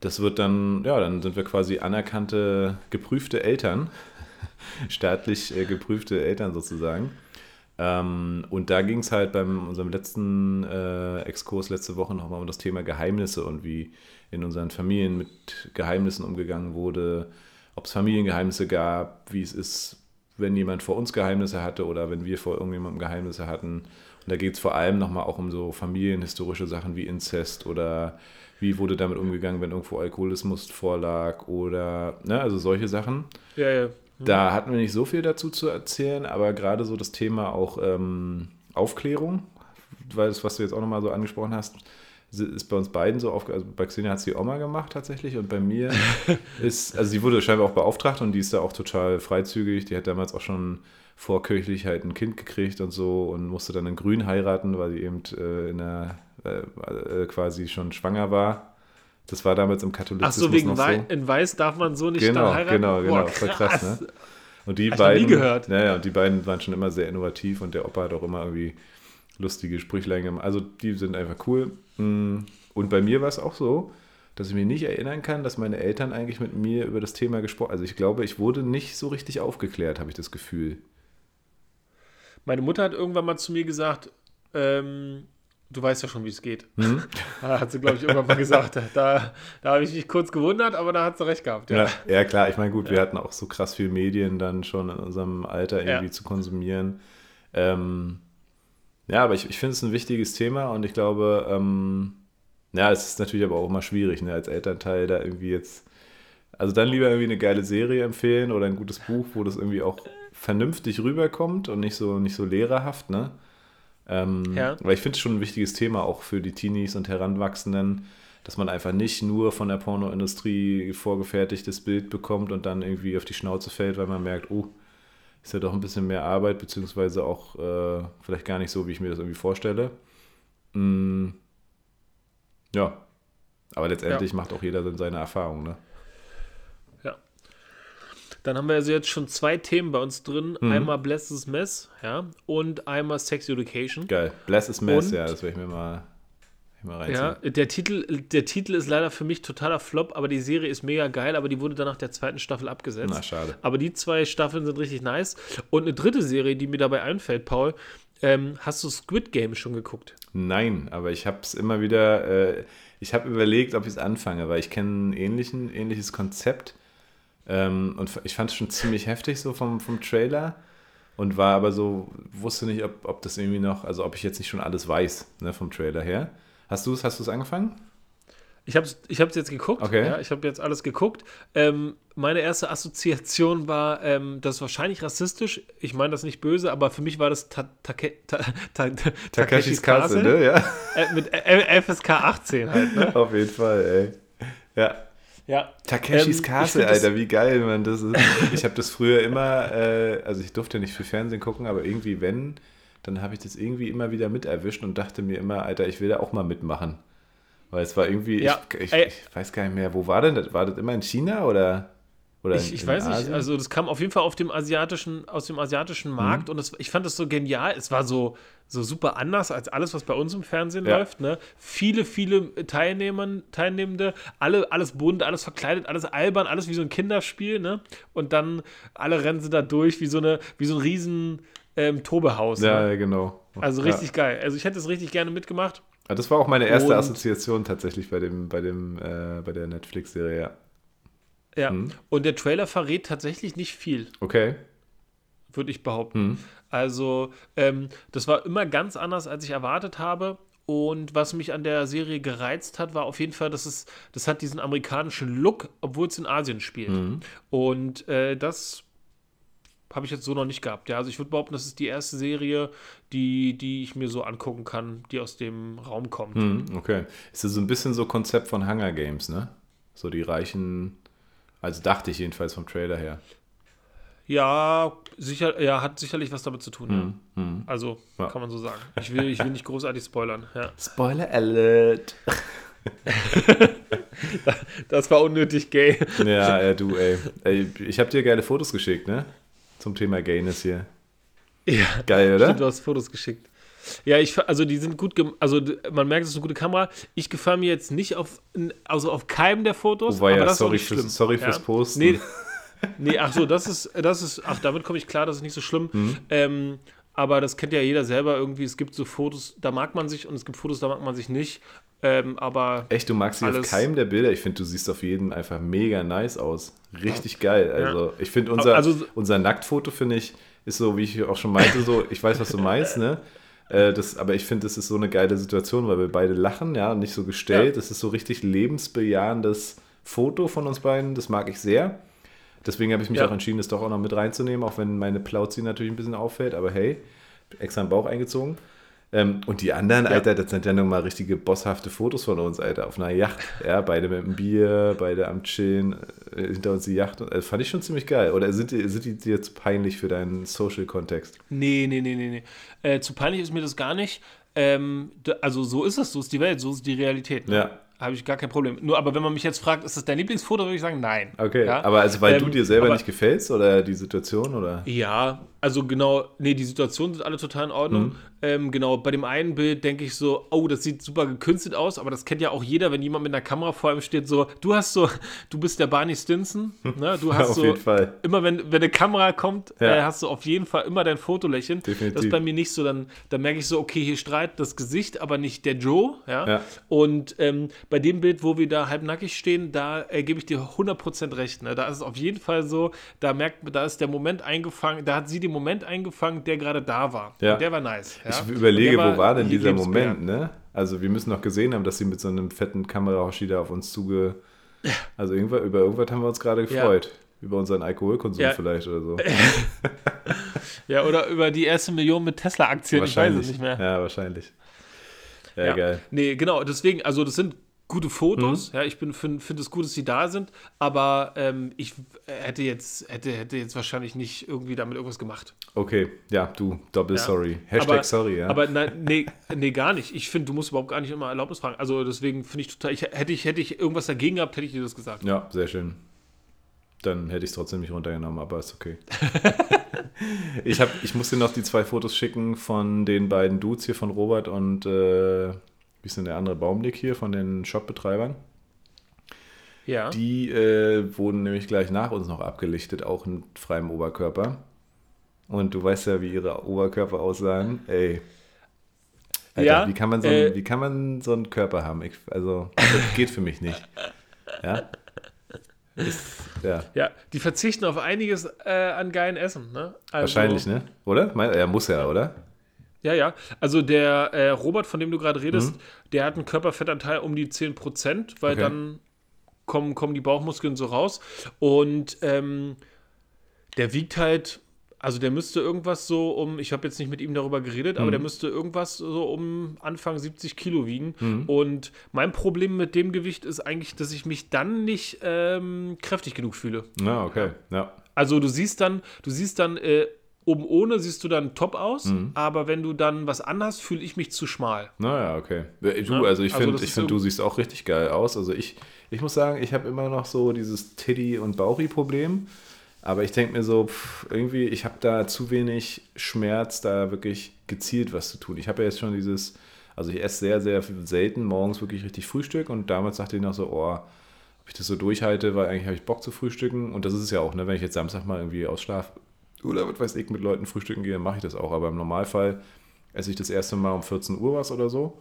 Das wird dann, ja, dann sind wir quasi anerkannte, geprüfte Eltern, staatlich äh, geprüfte Eltern sozusagen. Ähm, und da ging es halt bei unserem letzten äh, Exkurs letzte Woche nochmal um das Thema Geheimnisse und wie in unseren Familien mit Geheimnissen umgegangen wurde, ob es Familiengeheimnisse gab, wie es ist, wenn jemand vor uns Geheimnisse hatte oder wenn wir vor irgendjemandem Geheimnisse hatten. Und da geht es vor allem nochmal auch um so familienhistorische Sachen wie Inzest oder wie wurde damit umgegangen, wenn irgendwo Alkoholismus vorlag oder, ne, also solche Sachen. Ja, ja. Mhm. Da hatten wir nicht so viel dazu zu erzählen, aber gerade so das Thema auch ähm, Aufklärung, weil das, was du jetzt auch nochmal so angesprochen hast, ist bei uns beiden so auf, also bei Xenia hat es die Oma gemacht tatsächlich und bei mir ist, also sie wurde scheinbar auch beauftragt und die ist da auch total freizügig. Die hat damals auch schon vorkirchlich halt ein Kind gekriegt und so und musste dann in Grün heiraten, weil sie eben äh, in der äh, äh, quasi schon schwanger war. Das war damals im Katholizismus Ach so, wegen Wei so. in Weiß darf man so nicht genau, dann heiraten? Genau, genau, Boah, voll krass, ne? Und die Hab beiden, nie gehört. Naja, und die beiden waren schon immer sehr innovativ und der Opa hat auch immer irgendwie lustige Sprüchlein gemacht. Also die sind einfach cool. Mm, und bei mir war es auch so, dass ich mich nicht erinnern kann, dass meine Eltern eigentlich mit mir über das Thema gesprochen haben. Also ich glaube, ich wurde nicht so richtig aufgeklärt, habe ich das Gefühl. Meine Mutter hat irgendwann mal zu mir gesagt, ähm, du weißt ja schon, wie es geht. Hm? Da hat sie, glaube ich, irgendwann mal gesagt. Da, da habe ich mich kurz gewundert, aber da hat sie recht gehabt. Ja, ja, ja klar. Ich meine, gut, ja. wir hatten auch so krass viel Medien dann schon in unserem Alter irgendwie zu konsumieren. Ähm, ja, aber ich, ich finde es ein wichtiges Thema und ich glaube, ähm, ja, es ist natürlich aber auch immer schwierig, ne, als Elternteil da irgendwie jetzt. Also dann lieber irgendwie eine geile Serie empfehlen oder ein gutes Buch, wo das irgendwie auch vernünftig rüberkommt und nicht so, nicht so lehrerhaft, ne? Ähm, ja. Weil ich finde es schon ein wichtiges Thema auch für die Teenies und Heranwachsenden, dass man einfach nicht nur von der Pornoindustrie vorgefertigtes Bild bekommt und dann irgendwie auf die Schnauze fällt, weil man merkt, oh, ist ja doch ein bisschen mehr Arbeit, beziehungsweise auch äh, vielleicht gar nicht so, wie ich mir das irgendwie vorstelle. Mm, ja, aber letztendlich ja. macht auch jeder dann seine Erfahrung, ne? Dann haben wir also jetzt schon zwei Themen bei uns drin. Mhm. Einmal Bless is Mess, ja, und einmal Sex Education. Geil. Bless is Mess, und, ja, das werde ich mir mal. Ja, der Titel, der Titel ist leider für mich totaler Flop, aber die Serie ist mega geil, aber die wurde dann nach der zweiten Staffel abgesetzt. Na, schade. Aber die zwei Staffeln sind richtig nice. Und eine dritte Serie, die mir dabei einfällt, Paul, ähm, hast du Squid Game schon geguckt? Nein, aber ich habe es immer wieder, äh, ich habe überlegt, ob ich es anfange, weil ich kenne ein ähnliches Konzept ähm, und ich fand es schon ziemlich heftig so vom, vom Trailer und war aber so, wusste nicht, ob, ob das irgendwie noch, also ob ich jetzt nicht schon alles weiß ne, vom Trailer her. Hast du es hast angefangen? Ich habe es ich jetzt geguckt. Okay. Ja, ich habe jetzt alles geguckt. Ähm, meine erste Assoziation war, ähm, das ist wahrscheinlich rassistisch. Ich meine das nicht böse, aber für mich war das ta Take ta ta Takeshis Castle, ne? Ja. Äh, mit FSK 18 halt, ne? Auf jeden Fall, ey. Ja. Ja. Takeshis ähm, Castle, Alter, wie geil, man. Das ist, ich habe das früher immer, äh, also ich durfte nicht für Fernsehen gucken, aber irgendwie, wenn, dann habe ich das irgendwie immer wieder miterwischt und dachte mir immer, Alter, ich will da auch mal mitmachen. Weil es war irgendwie, ja, ich, ich, ich, weiß gar nicht mehr, wo war denn das? War das immer in China oder? Oder ich, ich weiß Asien? nicht, also das kam auf jeden Fall auf dem asiatischen, aus dem asiatischen mhm. Markt mhm. und das, ich fand das so genial. Es war so, so super anders als alles, was bei uns im Fernsehen ja. läuft. Ne? Viele, viele Teilnehmer, Teilnehmende, alle, alles bunt, alles verkleidet, alles albern, alles wie so ein Kinderspiel. Ne? Und dann alle rennen sie da durch wie so, eine, wie so ein riesen ähm, Tobehaus. Ja, ne? genau. Also richtig ja. geil. Also ich hätte es richtig gerne mitgemacht. das war auch meine erste und, Assoziation tatsächlich bei dem, bei dem, äh, bei der Netflix-Serie, ja. Ja, mhm. und der Trailer verrät tatsächlich nicht viel. Okay. Würde ich behaupten. Mhm. Also, ähm, das war immer ganz anders, als ich erwartet habe. Und was mich an der Serie gereizt hat, war auf jeden Fall, dass es, das hat diesen amerikanischen Look, obwohl es in Asien spielt. Mhm. Und äh, das habe ich jetzt so noch nicht gehabt. Ja, also ich würde behaupten, das ist die erste Serie, die, die ich mir so angucken kann, die aus dem Raum kommt. Mhm, okay. Ist das so ein bisschen so Konzept von Hunger Games, ne? So die reichen also dachte ich jedenfalls vom Trailer her. Ja, sicher, ja, hat sicherlich was damit zu tun. Mhm. Ja. Mhm. Also, ja. kann man so sagen. Ich will, ich will nicht großartig spoilern. Ja. Spoiler Alert. das war unnötig gay. Ja, ja du, ey. ey ich habe dir geile Fotos geschickt, ne? Zum Thema Gayness hier. Ja. Geil, oder? Stimmt, du hast Fotos geschickt. Ja, ich, also die sind gut, also man merkt, es ist eine gute Kamera. Ich gefalle mir jetzt nicht auf, also auf keinem der Fotos. Wobei ja, sorry, fürs, sorry fürs Posten. Nee, nee, ach so, das ist, das ist, ach, damit komme ich klar, das ist nicht so schlimm. Mhm. Ähm, aber das kennt ja jeder selber irgendwie. Es gibt so Fotos, da mag man sich und es gibt Fotos, da mag man sich nicht. Ähm, aber. Echt, du magst sie auf keinem der Bilder. Ich finde, du siehst auf jeden einfach mega nice aus. Richtig geil. Also, ja. ich finde, unser, also, unser Nacktfoto, finde ich, ist so, wie ich auch schon meinte, so, ich weiß, was du meinst, ne? Äh, das, aber ich finde, das ist so eine geile Situation, weil wir beide lachen, ja, nicht so gestellt. Ja. Das ist so richtig lebensbejahendes Foto von uns beiden. Das mag ich sehr. Deswegen habe ich mich ja. auch entschieden, das doch auch noch mit reinzunehmen, auch wenn meine Plauzi natürlich ein bisschen auffällt. Aber hey, extra einen Bauch eingezogen. Ähm, und die anderen, ja. Alter, das sind ja nochmal richtige bosshafte Fotos von uns, Alter, auf einer Yacht. Ja, beide mit dem Bier, beide am Chillen, äh, hinter uns die Yacht. Äh, fand ich schon ziemlich geil. Oder sind die, sind die dir zu peinlich für deinen Social-Kontext? Nee, nee, nee, nee, nee. Äh, zu peinlich ist mir das gar nicht. Ähm, also so ist es, so ist die Welt, so ist die Realität. Ne? Ja habe ich gar kein Problem. Nur, aber wenn man mich jetzt fragt, ist das dein Lieblingsfoto, würde ich sagen, nein. Okay, ja? aber also weil ähm, du dir selber aber, nicht gefällst oder die Situation oder? Ja, also genau, nee, die Situationen sind alle total in Ordnung. Mhm. Ähm, genau, bei dem einen Bild denke ich so, oh, das sieht super gekünstelt aus, aber das kennt ja auch jeder, wenn jemand mit einer Kamera vor ihm steht, so, du hast so, du bist der Barney Stinson, ne? Du hast auf so, jeden Fall. immer wenn, wenn eine Kamera kommt, ja. äh, hast du auf jeden Fall immer dein Fotolächeln. Definitiv. Das ist bei mir nicht so, dann, dann merke ich so, okay, hier strahlt das Gesicht, aber nicht der Joe, ja. ja. Und ähm, bei dem Bild, wo wir da halbnackig stehen, da äh, gebe ich dir 100% recht, ne? Da ist es auf jeden Fall so, da merkt, da ist der Moment eingefangen, da hat sie den Moment eingefangen, der gerade da war. Ja. Und der war nice. Ja? Ich überlege, wo war denn dieser Moment, ne? Also wir müssen noch gesehen haben, dass sie mit so einem fetten Kamerahoshi da auf uns zuge... Also irgendwann, über irgendwas haben wir uns gerade gefreut. Ja. Über unseren Alkoholkonsum ja. vielleicht oder so. ja, oder über die erste Million mit Tesla-Aktien, ich weiß es nicht mehr. Ja, wahrscheinlich. Ja, ja, geil. Nee, genau, deswegen, also das sind gute Fotos. Mhm. Ja, ich finde find es gut, dass sie da sind, aber ähm, ich hätte jetzt, hätte, hätte jetzt wahrscheinlich nicht irgendwie damit irgendwas gemacht. Okay, ja, du, doppel ja. sorry. Hashtag aber, sorry, ja. Aber nein, nee, nee, gar nicht. Ich finde, du musst überhaupt gar nicht immer Erlaubnis fragen. Also deswegen finde ich total, ich, hätte, ich, hätte ich irgendwas dagegen gehabt, hätte ich dir das gesagt. Ja, sehr schön. Dann hätte ich es trotzdem nicht runtergenommen, aber ist okay. ich, hab, ich muss dir noch die zwei Fotos schicken von den beiden Dudes hier von Robert und äh, denn der andere Baumblick hier von den Shopbetreibern? Ja. Die äh, wurden nämlich gleich nach uns noch abgelichtet, auch in freiem Oberkörper. Und du weißt ja, wie ihre Oberkörper aussahen. Ey. Alter, ja, wie, kann man so einen, äh, wie kann man so einen Körper haben? Ich, also, das geht für mich nicht. Ja? Ist, ja. ja, die verzichten auf einiges äh, an geilen Essen. Ne? Also, Wahrscheinlich, ne? Oder? Er muss ja, oder? Ja, ja. Also der äh, Robert, von dem du gerade redest, mhm. der hat einen Körperfettanteil um die 10%, weil okay. dann kommen, kommen die Bauchmuskeln so raus. Und ähm, der wiegt halt, also der müsste irgendwas so um, ich habe jetzt nicht mit ihm darüber geredet, mhm. aber der müsste irgendwas so um Anfang 70 Kilo wiegen. Mhm. Und mein Problem mit dem Gewicht ist eigentlich, dass ich mich dann nicht ähm, kräftig genug fühle. Ja, okay. Ja. Also du siehst dann, du siehst dann äh, Oben ohne siehst du dann top aus, mhm. aber wenn du dann was anhast, fühle ich mich zu schmal. Naja, okay. Du, also ich finde, also find, du siehst auch richtig geil aus. Also ich, ich muss sagen, ich habe immer noch so dieses Titty- und Bauchi-Problem. Aber ich denke mir so, pff, irgendwie, ich habe da zu wenig Schmerz, da wirklich gezielt was zu tun. Ich habe ja jetzt schon dieses, also ich esse sehr, sehr selten morgens wirklich richtig Frühstück und damals dachte ich noch so, oh, ob ich das so durchhalte, weil eigentlich habe ich Bock zu frühstücken und das ist es ja auch, ne, wenn ich jetzt Samstag mal irgendwie ausschlafe, oder was weiß ich, mit Leuten frühstücken gehe, dann mache ich das auch. Aber im Normalfall esse ich das erste Mal um 14 Uhr was oder so.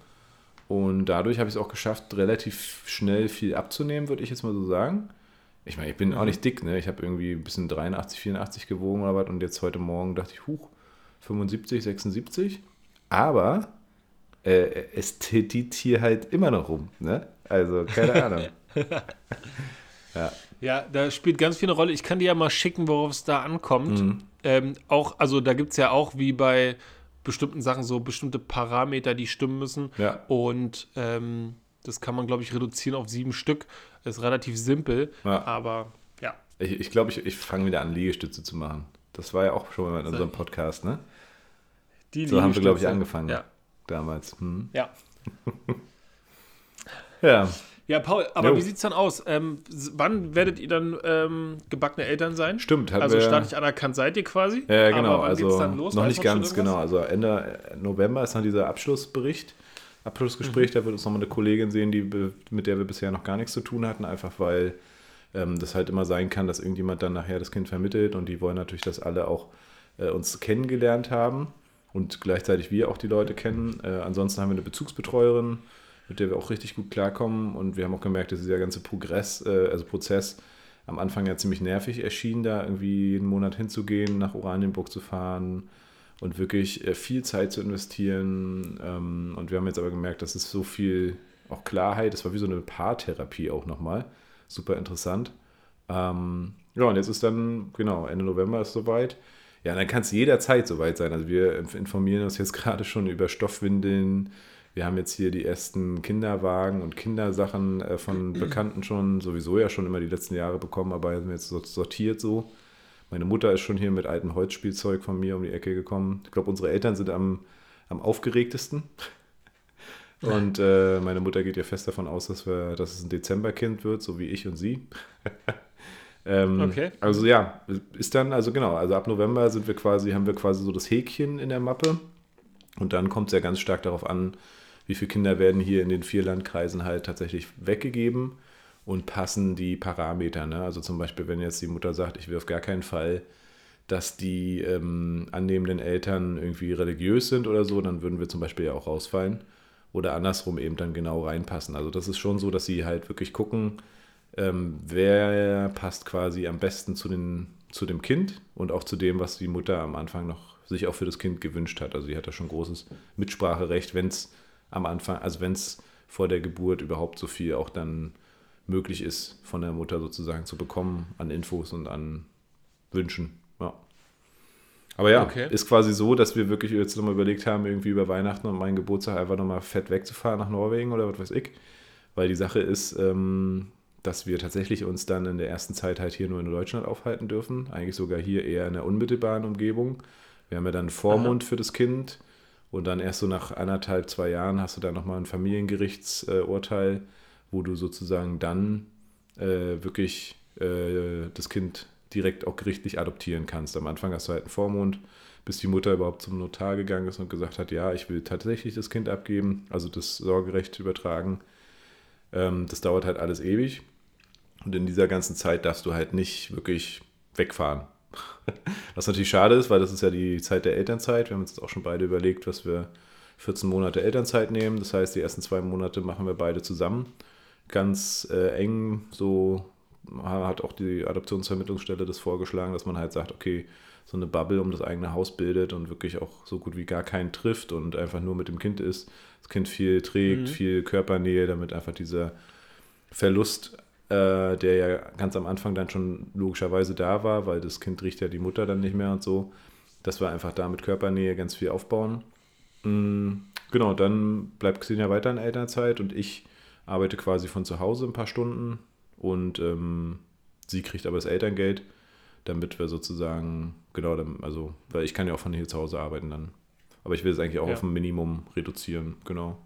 Und dadurch habe ich es auch geschafft, relativ schnell viel abzunehmen, würde ich jetzt mal so sagen. Ich meine, ich bin auch mhm. nicht dick, ne? Ich habe irgendwie ein bisschen 83, 84 gewogen oder was und jetzt heute Morgen dachte ich, huch, 75, 76. Aber äh, es tittiert hier halt immer noch rum, ne? Also, keine Ahnung. ja. Ja, da spielt ganz viel eine Rolle. Ich kann dir ja mal schicken, worauf es da ankommt. Mhm. Ähm, auch, also da gibt es ja auch wie bei bestimmten Sachen so bestimmte Parameter, die stimmen müssen. Ja. Und ähm, das kann man, glaube ich, reduzieren auf sieben Stück. Das ist relativ simpel, ja. aber ja. Ich glaube, ich, glaub, ich, ich fange wieder an, Liegestütze zu machen. Das war ja auch schon mal in unserem Podcast, ne? Die so haben wir, glaube ich, angefangen. Ja. Damals. Hm. Ja. ja. Ja, Paul, aber jo. wie sieht es dann aus? Ähm, wann werdet ihr dann ähm, gebackene Eltern sein? Stimmt. Also staatlich anerkannt seid ihr quasi? Ja, genau. also noch nicht ganz, genau. Also Ende November ist dann dieser Abschlussbericht, Abschlussgespräch. Mhm. Da wird uns nochmal eine Kollegin sehen, die, mit der wir bisher noch gar nichts zu tun hatten, einfach weil ähm, das halt immer sein kann, dass irgendjemand dann nachher das Kind vermittelt und die wollen natürlich, dass alle auch äh, uns kennengelernt haben und gleichzeitig wir auch die Leute kennen. Äh, ansonsten haben wir eine Bezugsbetreuerin, mit der wir auch richtig gut klarkommen. Und wir haben auch gemerkt, dass dieser ganze Progress, äh, also Prozess am Anfang ja ziemlich nervig erschien, da irgendwie jeden Monat hinzugehen, nach Oranienburg zu fahren und wirklich äh, viel Zeit zu investieren. Ähm, und wir haben jetzt aber gemerkt, dass es so viel auch Klarheit, das war wie so eine Paartherapie auch nochmal. Super interessant. Ähm, ja, und jetzt ist dann, genau, Ende November ist soweit. Ja, dann kann es jederzeit soweit sein. Also wir informieren uns jetzt gerade schon über Stoffwindeln, wir haben jetzt hier die ersten Kinderwagen und Kindersachen äh, von Bekannten schon, sowieso ja schon immer die letzten Jahre bekommen, aber sind jetzt sortiert so. Meine Mutter ist schon hier mit altem Holzspielzeug von mir um die Ecke gekommen. Ich glaube, unsere Eltern sind am, am aufgeregtesten. Und äh, meine Mutter geht ja fest davon aus, dass, wir, dass es ein Dezemberkind wird, so wie ich und sie. ähm, okay. Also ja, ist dann, also genau, also ab November sind wir quasi, haben wir quasi so das Häkchen in der Mappe. Und dann kommt es ja ganz stark darauf an, wie viele Kinder werden hier in den vier Landkreisen halt tatsächlich weggegeben und passen die Parameter. Ne? Also zum Beispiel, wenn jetzt die Mutter sagt, ich will auf gar keinen Fall, dass die ähm, annehmenden Eltern irgendwie religiös sind oder so, dann würden wir zum Beispiel ja auch rausfallen. Oder andersrum eben dann genau reinpassen. Also das ist schon so, dass sie halt wirklich gucken, ähm, wer passt quasi am besten zu, den, zu dem Kind und auch zu dem, was die Mutter am Anfang noch sich auch für das Kind gewünscht hat. Also sie hat da schon großes Mitspracherecht, wenn es am Anfang, also wenn es vor der Geburt überhaupt so viel auch dann möglich ist, von der Mutter sozusagen zu bekommen an Infos und an Wünschen. Ja. Aber ja, okay. ist quasi so, dass wir wirklich jetzt nochmal überlegt haben, irgendwie über Weihnachten und meinen Geburtstag einfach nochmal fett wegzufahren nach Norwegen oder was weiß ich. Weil die Sache ist, ähm, dass wir tatsächlich uns dann in der ersten Zeit halt hier nur in Deutschland aufhalten dürfen. Eigentlich sogar hier eher in der unmittelbaren Umgebung. Wir haben ja dann Vormund Aha. für das Kind und dann erst so nach anderthalb, zwei Jahren hast du dann nochmal ein Familiengerichtsurteil, wo du sozusagen dann äh, wirklich äh, das Kind direkt auch gerichtlich adoptieren kannst. Am Anfang hast du halt einen Vormund, bis die Mutter überhaupt zum Notar gegangen ist und gesagt hat, ja, ich will tatsächlich das Kind abgeben, also das Sorgerecht übertragen. Ähm, das dauert halt alles ewig. Und in dieser ganzen Zeit darfst du halt nicht wirklich wegfahren. Was natürlich schade ist, weil das ist ja die Zeit der Elternzeit. Wir haben uns jetzt auch schon beide überlegt, was wir 14 Monate Elternzeit nehmen. Das heißt, die ersten zwei Monate machen wir beide zusammen. Ganz äh, eng, so hat auch die Adoptionsvermittlungsstelle das vorgeschlagen, dass man halt sagt, okay, so eine Bubble um das eigene Haus bildet und wirklich auch so gut wie gar keinen trifft und einfach nur mit dem Kind ist. Das Kind viel trägt, mhm. viel Körpernähe, damit einfach dieser Verlust äh, der ja ganz am Anfang dann schon logischerweise da war, weil das Kind riecht ja die Mutter dann nicht mehr und so, dass wir einfach da mit Körpernähe ganz viel aufbauen. Mhm, genau, dann bleibt Xenia weiter in Elternzeit und ich arbeite quasi von zu Hause ein paar Stunden und ähm, sie kriegt aber das Elterngeld, damit wir sozusagen, genau, also, weil ich kann ja auch von hier zu Hause arbeiten dann. Aber ich will es eigentlich auch ja. auf ein Minimum reduzieren, genau.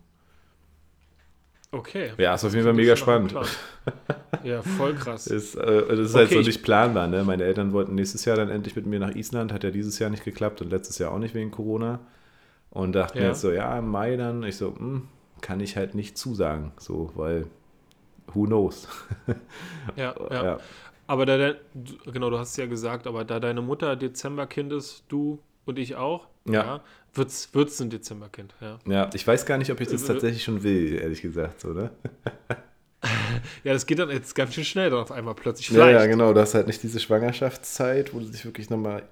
Okay. Ja, ist auf jeden Fall mega spannend. Ja, voll krass. ist, äh, das ist okay, halt so nicht planbar. Ne? Meine Eltern wollten nächstes Jahr dann endlich mit mir nach Island, hat ja dieses Jahr nicht geklappt und letztes Jahr auch nicht wegen Corona. Und dachten ja. jetzt so, ja, im Mai dann. Ich so, hm, kann ich halt nicht zusagen, so, weil who knows. ja, ja, ja. Aber da, genau, du hast es ja gesagt, aber da deine Mutter Dezemberkind ist, du und ich auch, ja. ja wird's, wird's ein Dezemberkind, ja. Ja, ich weiß gar nicht, ob ich das äh, tatsächlich schon will, ehrlich gesagt, oder? ja, das geht dann jetzt ganz schön schnell dann auf einmal plötzlich. Vielleicht. Ja, ja, genau. Du hast halt nicht diese Schwangerschaftszeit, wo du dich wirklich nochmal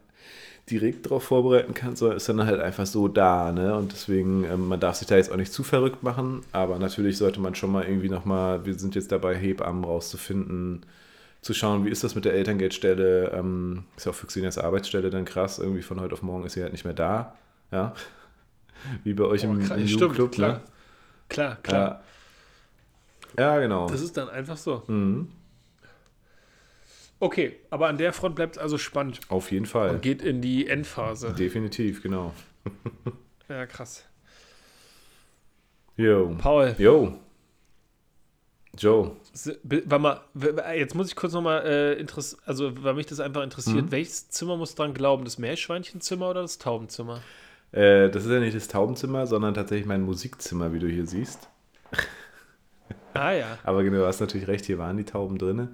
direkt darauf vorbereiten kannst, sondern ist dann halt einfach so da, ne? Und deswegen, ähm, man darf sich da jetzt auch nicht zu verrückt machen, aber natürlich sollte man schon mal irgendwie nochmal, wir sind jetzt dabei, Hebammen rauszufinden, zu schauen, wie ist das mit der Elterngeldstelle, ähm, ist ja auch für Xenias Arbeitsstelle dann krass, irgendwie von heute auf morgen ist sie halt nicht mehr da, ja? Wie bei euch oh, im, im Jugendclub, klar. Ne? Klar, klar. Ja. ja. genau. Das ist dann einfach so. Mhm. Okay, aber an der Front bleibt es also spannend. Auf jeden Fall. Und geht in die Endphase. Definitiv, genau. ja, krass. Jo. Paul. Jo. Joe. War mal, jetzt muss ich kurz nochmal, äh, also weil mich das einfach interessiert, mhm. welches Zimmer muss dran glauben? Das Meerschweinchenzimmer oder das Taubenzimmer? Äh, das ist ja nicht das Taubenzimmer, sondern tatsächlich mein Musikzimmer, wie du hier siehst. Ah ja. Aber genau, du hast natürlich recht, hier waren die Tauben drin.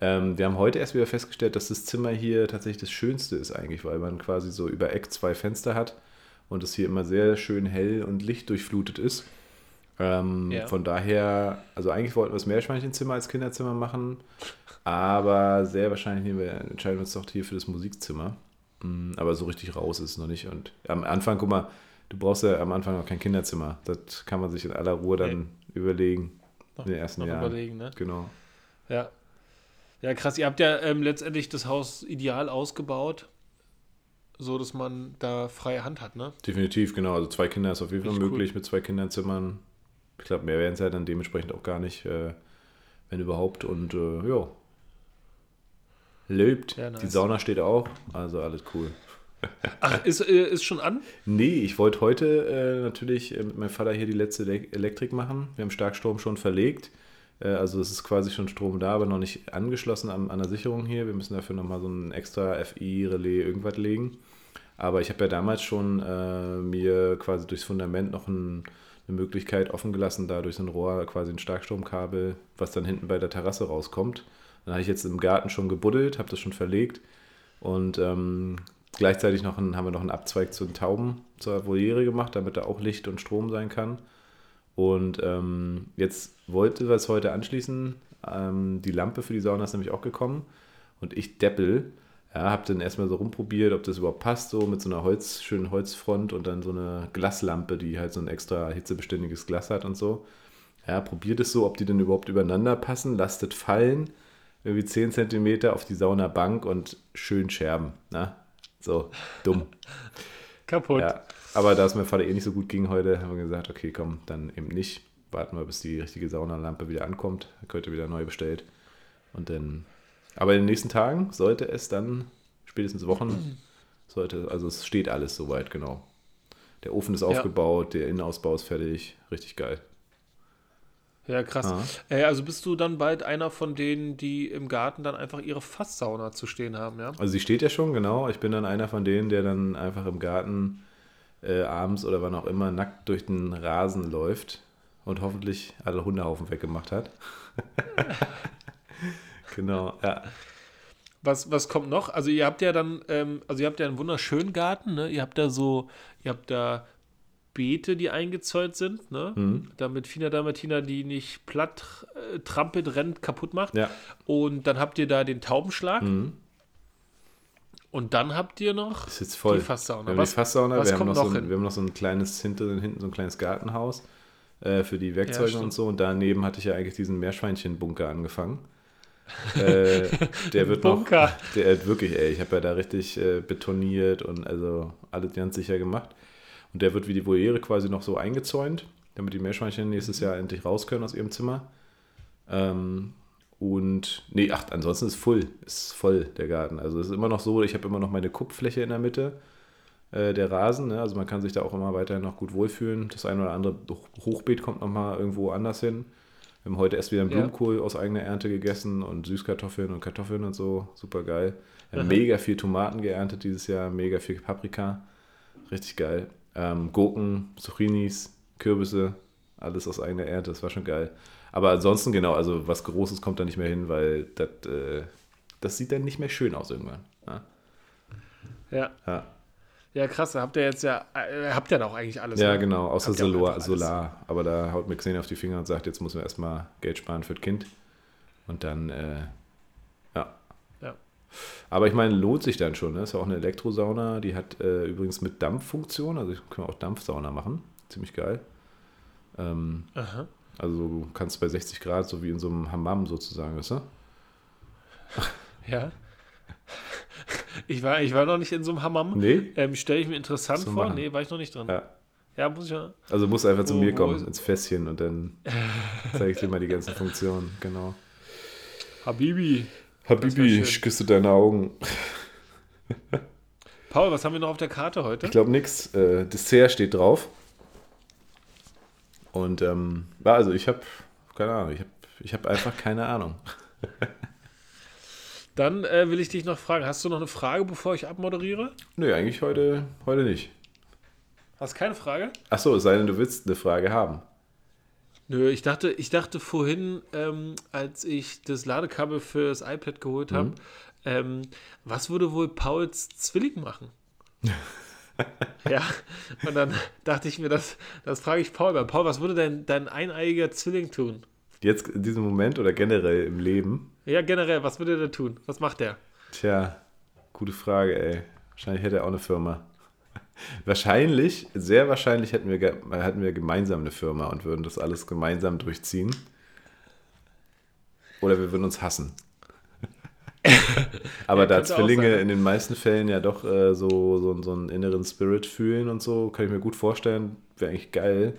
Ähm, wir haben heute erst wieder festgestellt, dass das Zimmer hier tatsächlich das Schönste ist eigentlich, weil man quasi so über Eck zwei Fenster hat und es hier immer sehr schön hell und lichtdurchflutet ist. Ähm, ja. Von daher, also eigentlich wollten wir das Meerschweinchenzimmer als Kinderzimmer machen, aber sehr wahrscheinlich wir, entscheiden wir uns doch hier für das Musikzimmer. Mm, aber so richtig raus ist es noch nicht. Und am Anfang, guck mal, du brauchst ja am Anfang noch kein Kinderzimmer. Das kann man sich in aller Ruhe dann nee. überlegen. Noch, in den ersten noch Jahren. überlegen, ne? Genau. Ja. Ja, krass. Ihr habt ja ähm, letztendlich das Haus ideal ausgebaut, so dass man da freie Hand hat, ne? Definitiv, genau. Also zwei Kinder ist auf jeden Fall möglich cool. mit zwei Kinderzimmern. Ich glaube, mehr werden es ja dann dementsprechend auch gar nicht, äh, wenn überhaupt. Und äh, ja, lebt. Ja, nice. Die Sauna steht auch, also alles cool. Ach, ist, äh, ist schon an? Nee, ich wollte heute äh, natürlich äh, mit meinem Vater hier die letzte Elektrik machen. Wir haben Starkstrom schon verlegt. Äh, also es ist quasi schon Strom da, aber noch nicht angeschlossen an, an der Sicherung hier. Wir müssen dafür nochmal so ein extra FI-Relais irgendwas legen. Aber ich habe ja damals schon äh, mir quasi durchs Fundament noch ein, eine Möglichkeit offen gelassen, da durch so ein Rohr quasi ein Starkstromkabel, was dann hinten bei der Terrasse rauskommt. Dann habe ich jetzt im Garten schon gebuddelt, habe das schon verlegt und ähm, gleichzeitig noch ein, haben wir noch einen Abzweig zu den Tauben zur Voliere gemacht, damit da auch Licht und Strom sein kann. Und ähm, jetzt wollte es heute anschließen. Ähm, die Lampe für die Sauna ist nämlich auch gekommen und ich deppel. Ja, habe dann erstmal so rumprobiert, ob das überhaupt passt, so mit so einer Holz, schönen Holzfront und dann so eine Glaslampe, die halt so ein extra hitzebeständiges Glas hat und so. Ja, probiert es so, ob die denn überhaupt übereinander passen, lastet fallen irgendwie 10 cm auf die Saunabank und schön Scherben. Ne? So, dumm. Kaputt. Ja, aber da es mir Vater eh nicht so gut ging heute, haben wir gesagt, okay, komm, dann eben nicht. Warten wir, bis die richtige Saunalampe wieder ankommt. Dann könnte wieder neu bestellt. Und dann. Aber in den nächsten Tagen sollte es dann, spätestens Wochen, sollte, also es steht alles soweit, genau. Der Ofen ist aufgebaut, ja. der Innenausbau ist fertig. Richtig geil. Ja, krass. Äh, also bist du dann bald einer von denen, die im Garten dann einfach ihre Fasssauna zu stehen haben, ja? Also sie steht ja schon, genau. Ich bin dann einer von denen, der dann einfach im Garten äh, abends oder wann auch immer nackt durch den Rasen läuft und hoffentlich alle Hundehaufen weggemacht hat. genau, ja. Was, was kommt noch? Also ihr habt ja dann, ähm, also ihr habt ja einen wunderschönen Garten, ne? Ihr habt da so, ihr habt da Beete, die eingezäunt sind, ne? Mhm. damit Fina Dalmatina die nicht platt äh, trampelt, rennt, kaputt macht. Ja. Und dann habt ihr da den Taubenschlag. Mhm. Und dann habt ihr noch ist jetzt voll. die Fasssauna. Wir haben was, die Fasssauna, wir haben, noch so ein, wir haben noch so ein kleines, hinten, hinten so ein kleines Gartenhaus äh, für die Werkzeuge ja, und so. Und daneben hatte ich ja eigentlich diesen Meerschweinchen-Bunker angefangen. äh, der wird Bunker. noch, der wirklich, ey, ich habe ja da richtig äh, betoniert und also alles ganz sicher gemacht. Und der wird wie die Voliere quasi noch so eingezäunt, damit die Meerschweinchen nächstes Jahr endlich raus können aus ihrem Zimmer. Ähm, und nee, ach, ansonsten ist voll, ist voll der Garten. Also es ist immer noch so, ich habe immer noch meine Kuppfläche in der Mitte, äh, der Rasen. Ne? Also man kann sich da auch immer weiterhin noch gut wohlfühlen. Das eine oder andere Hochbeet kommt nochmal irgendwo anders hin. Wir haben heute erst wieder einen Blumenkohl ja. aus eigener Ernte gegessen und Süßkartoffeln und Kartoffeln und so. Super geil. Wir haben mega viel Tomaten geerntet dieses Jahr, mega viel Paprika. Richtig geil. Ähm, Gurken, Zucchinis, Kürbisse, alles aus eigener Ernte, das war schon geil. Aber ansonsten, genau, also was Großes kommt da nicht mehr hin, weil das, äh, das sieht dann nicht mehr schön aus irgendwann. Ja. Ja, ja. ja krass, da habt ihr jetzt ja, äh, habt ihr da auch eigentlich alles. Ja, ne? genau, außer Solar, Solar. Aber da haut mir Xenia auf die Finger und sagt, jetzt müssen wir erstmal Geld sparen für das Kind. Und dann, äh. Aber ich meine, lohnt sich dann schon. Ne? Ist ja auch eine Elektrosauna, die hat äh, übrigens mit Dampffunktion, also können wir auch Dampfsauna machen. Ziemlich geil. Ähm, Aha. Also du kannst bei 60 Grad, so wie in so einem Hammam sozusagen, weißt du? Ja. Ich war, ich war noch nicht in so einem Hammam. Nee. Ähm, Stelle ich mir interessant vor. Machen. Nee, war ich noch nicht drin. Ja. Ja, muss ich ja. Also musst einfach wo, zu mir kommen, ins Fässchen und dann zeige ich dir mal die ganzen Funktionen, genau. Habibi. Habibi, ich küsse deine Augen. Paul, was haben wir noch auf der Karte heute? Ich glaube nichts. Äh, Dessert steht drauf. Und ähm, also ich habe keine Ahnung. Ich habe ich hab einfach keine Ahnung. Dann äh, will ich dich noch fragen, hast du noch eine Frage, bevor ich abmoderiere? Nö, eigentlich heute, heute nicht. Hast keine Frage? Achso, es sei denn, du willst eine Frage haben. Nö, ich dachte, ich dachte vorhin, ähm, als ich das Ladekabel für das iPad geholt habe, mhm. ähm, was würde wohl Pauls Zwilling machen? ja, und dann dachte ich mir, das, das frage ich Paul. Paul, was würde dein, dein eineiiger Zwilling tun? Jetzt in diesem Moment oder generell im Leben? Ja, generell, was würde der tun? Was macht der? Tja, gute Frage, ey. Wahrscheinlich hätte er auch eine Firma. Wahrscheinlich, sehr wahrscheinlich hätten wir, hätten wir gemeinsam eine Firma und würden das alles gemeinsam durchziehen. Oder wir würden uns hassen. Aber ja, da Zwillinge in den meisten Fällen ja doch äh, so, so, so einen inneren Spirit fühlen und so, kann ich mir gut vorstellen, wäre eigentlich geil,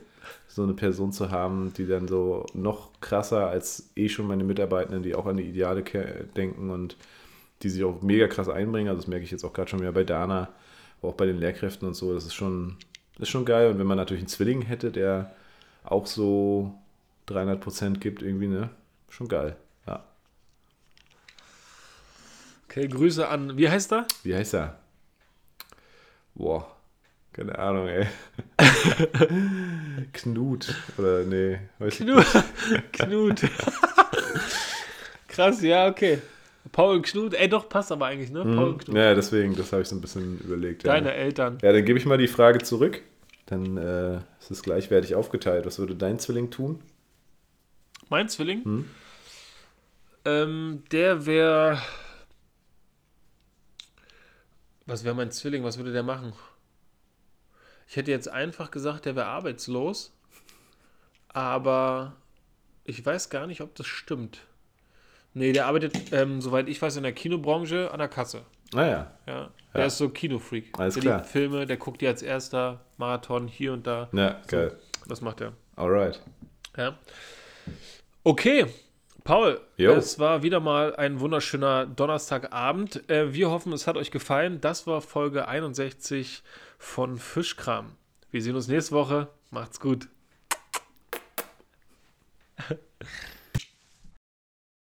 so eine Person zu haben, die dann so noch krasser als eh schon meine Mitarbeitenden, die auch an die Ideale denken und die sich auch mega krass einbringen. Also das merke ich jetzt auch gerade schon wieder bei Dana, auch bei den Lehrkräften und so. Das ist schon, das ist schon geil. Und wenn man natürlich einen Zwilling hätte, der auch so 300 Prozent gibt, irgendwie, ne? Schon geil. Ja. Okay, Grüße an, wie heißt er? Wie heißt er? Boah, keine Ahnung, ey. Knut. Oder nee, weiß Knut. Knut. Krass, ja, okay. Paul Knut, ey, doch, passt aber eigentlich, ne? Paul mhm. Knut. Ja, deswegen, das habe ich so ein bisschen überlegt. Deine ja. Eltern. Ja, dann gebe ich mal die Frage zurück. Dann äh, ist es gleichwertig aufgeteilt. Was würde dein Zwilling tun? Mein Zwilling? Hm? Ähm, der wäre. Was wäre mein Zwilling? Was würde der machen? Ich hätte jetzt einfach gesagt, der wäre arbeitslos. Aber ich weiß gar nicht, ob das stimmt. Nee, der arbeitet, ähm, soweit ich weiß, in der Kinobranche an der Kasse. Ah ja. Der ja. ist so Kinofreak. Alles der klar. Die Filme, der guckt die als erster Marathon hier und da. Ja, so, geil. Das macht er. Alright. Ja. Okay. Paul, jo. es war wieder mal ein wunderschöner Donnerstagabend. Äh, wir hoffen, es hat euch gefallen. Das war Folge 61 von Fischkram. Wir sehen uns nächste Woche. Macht's gut.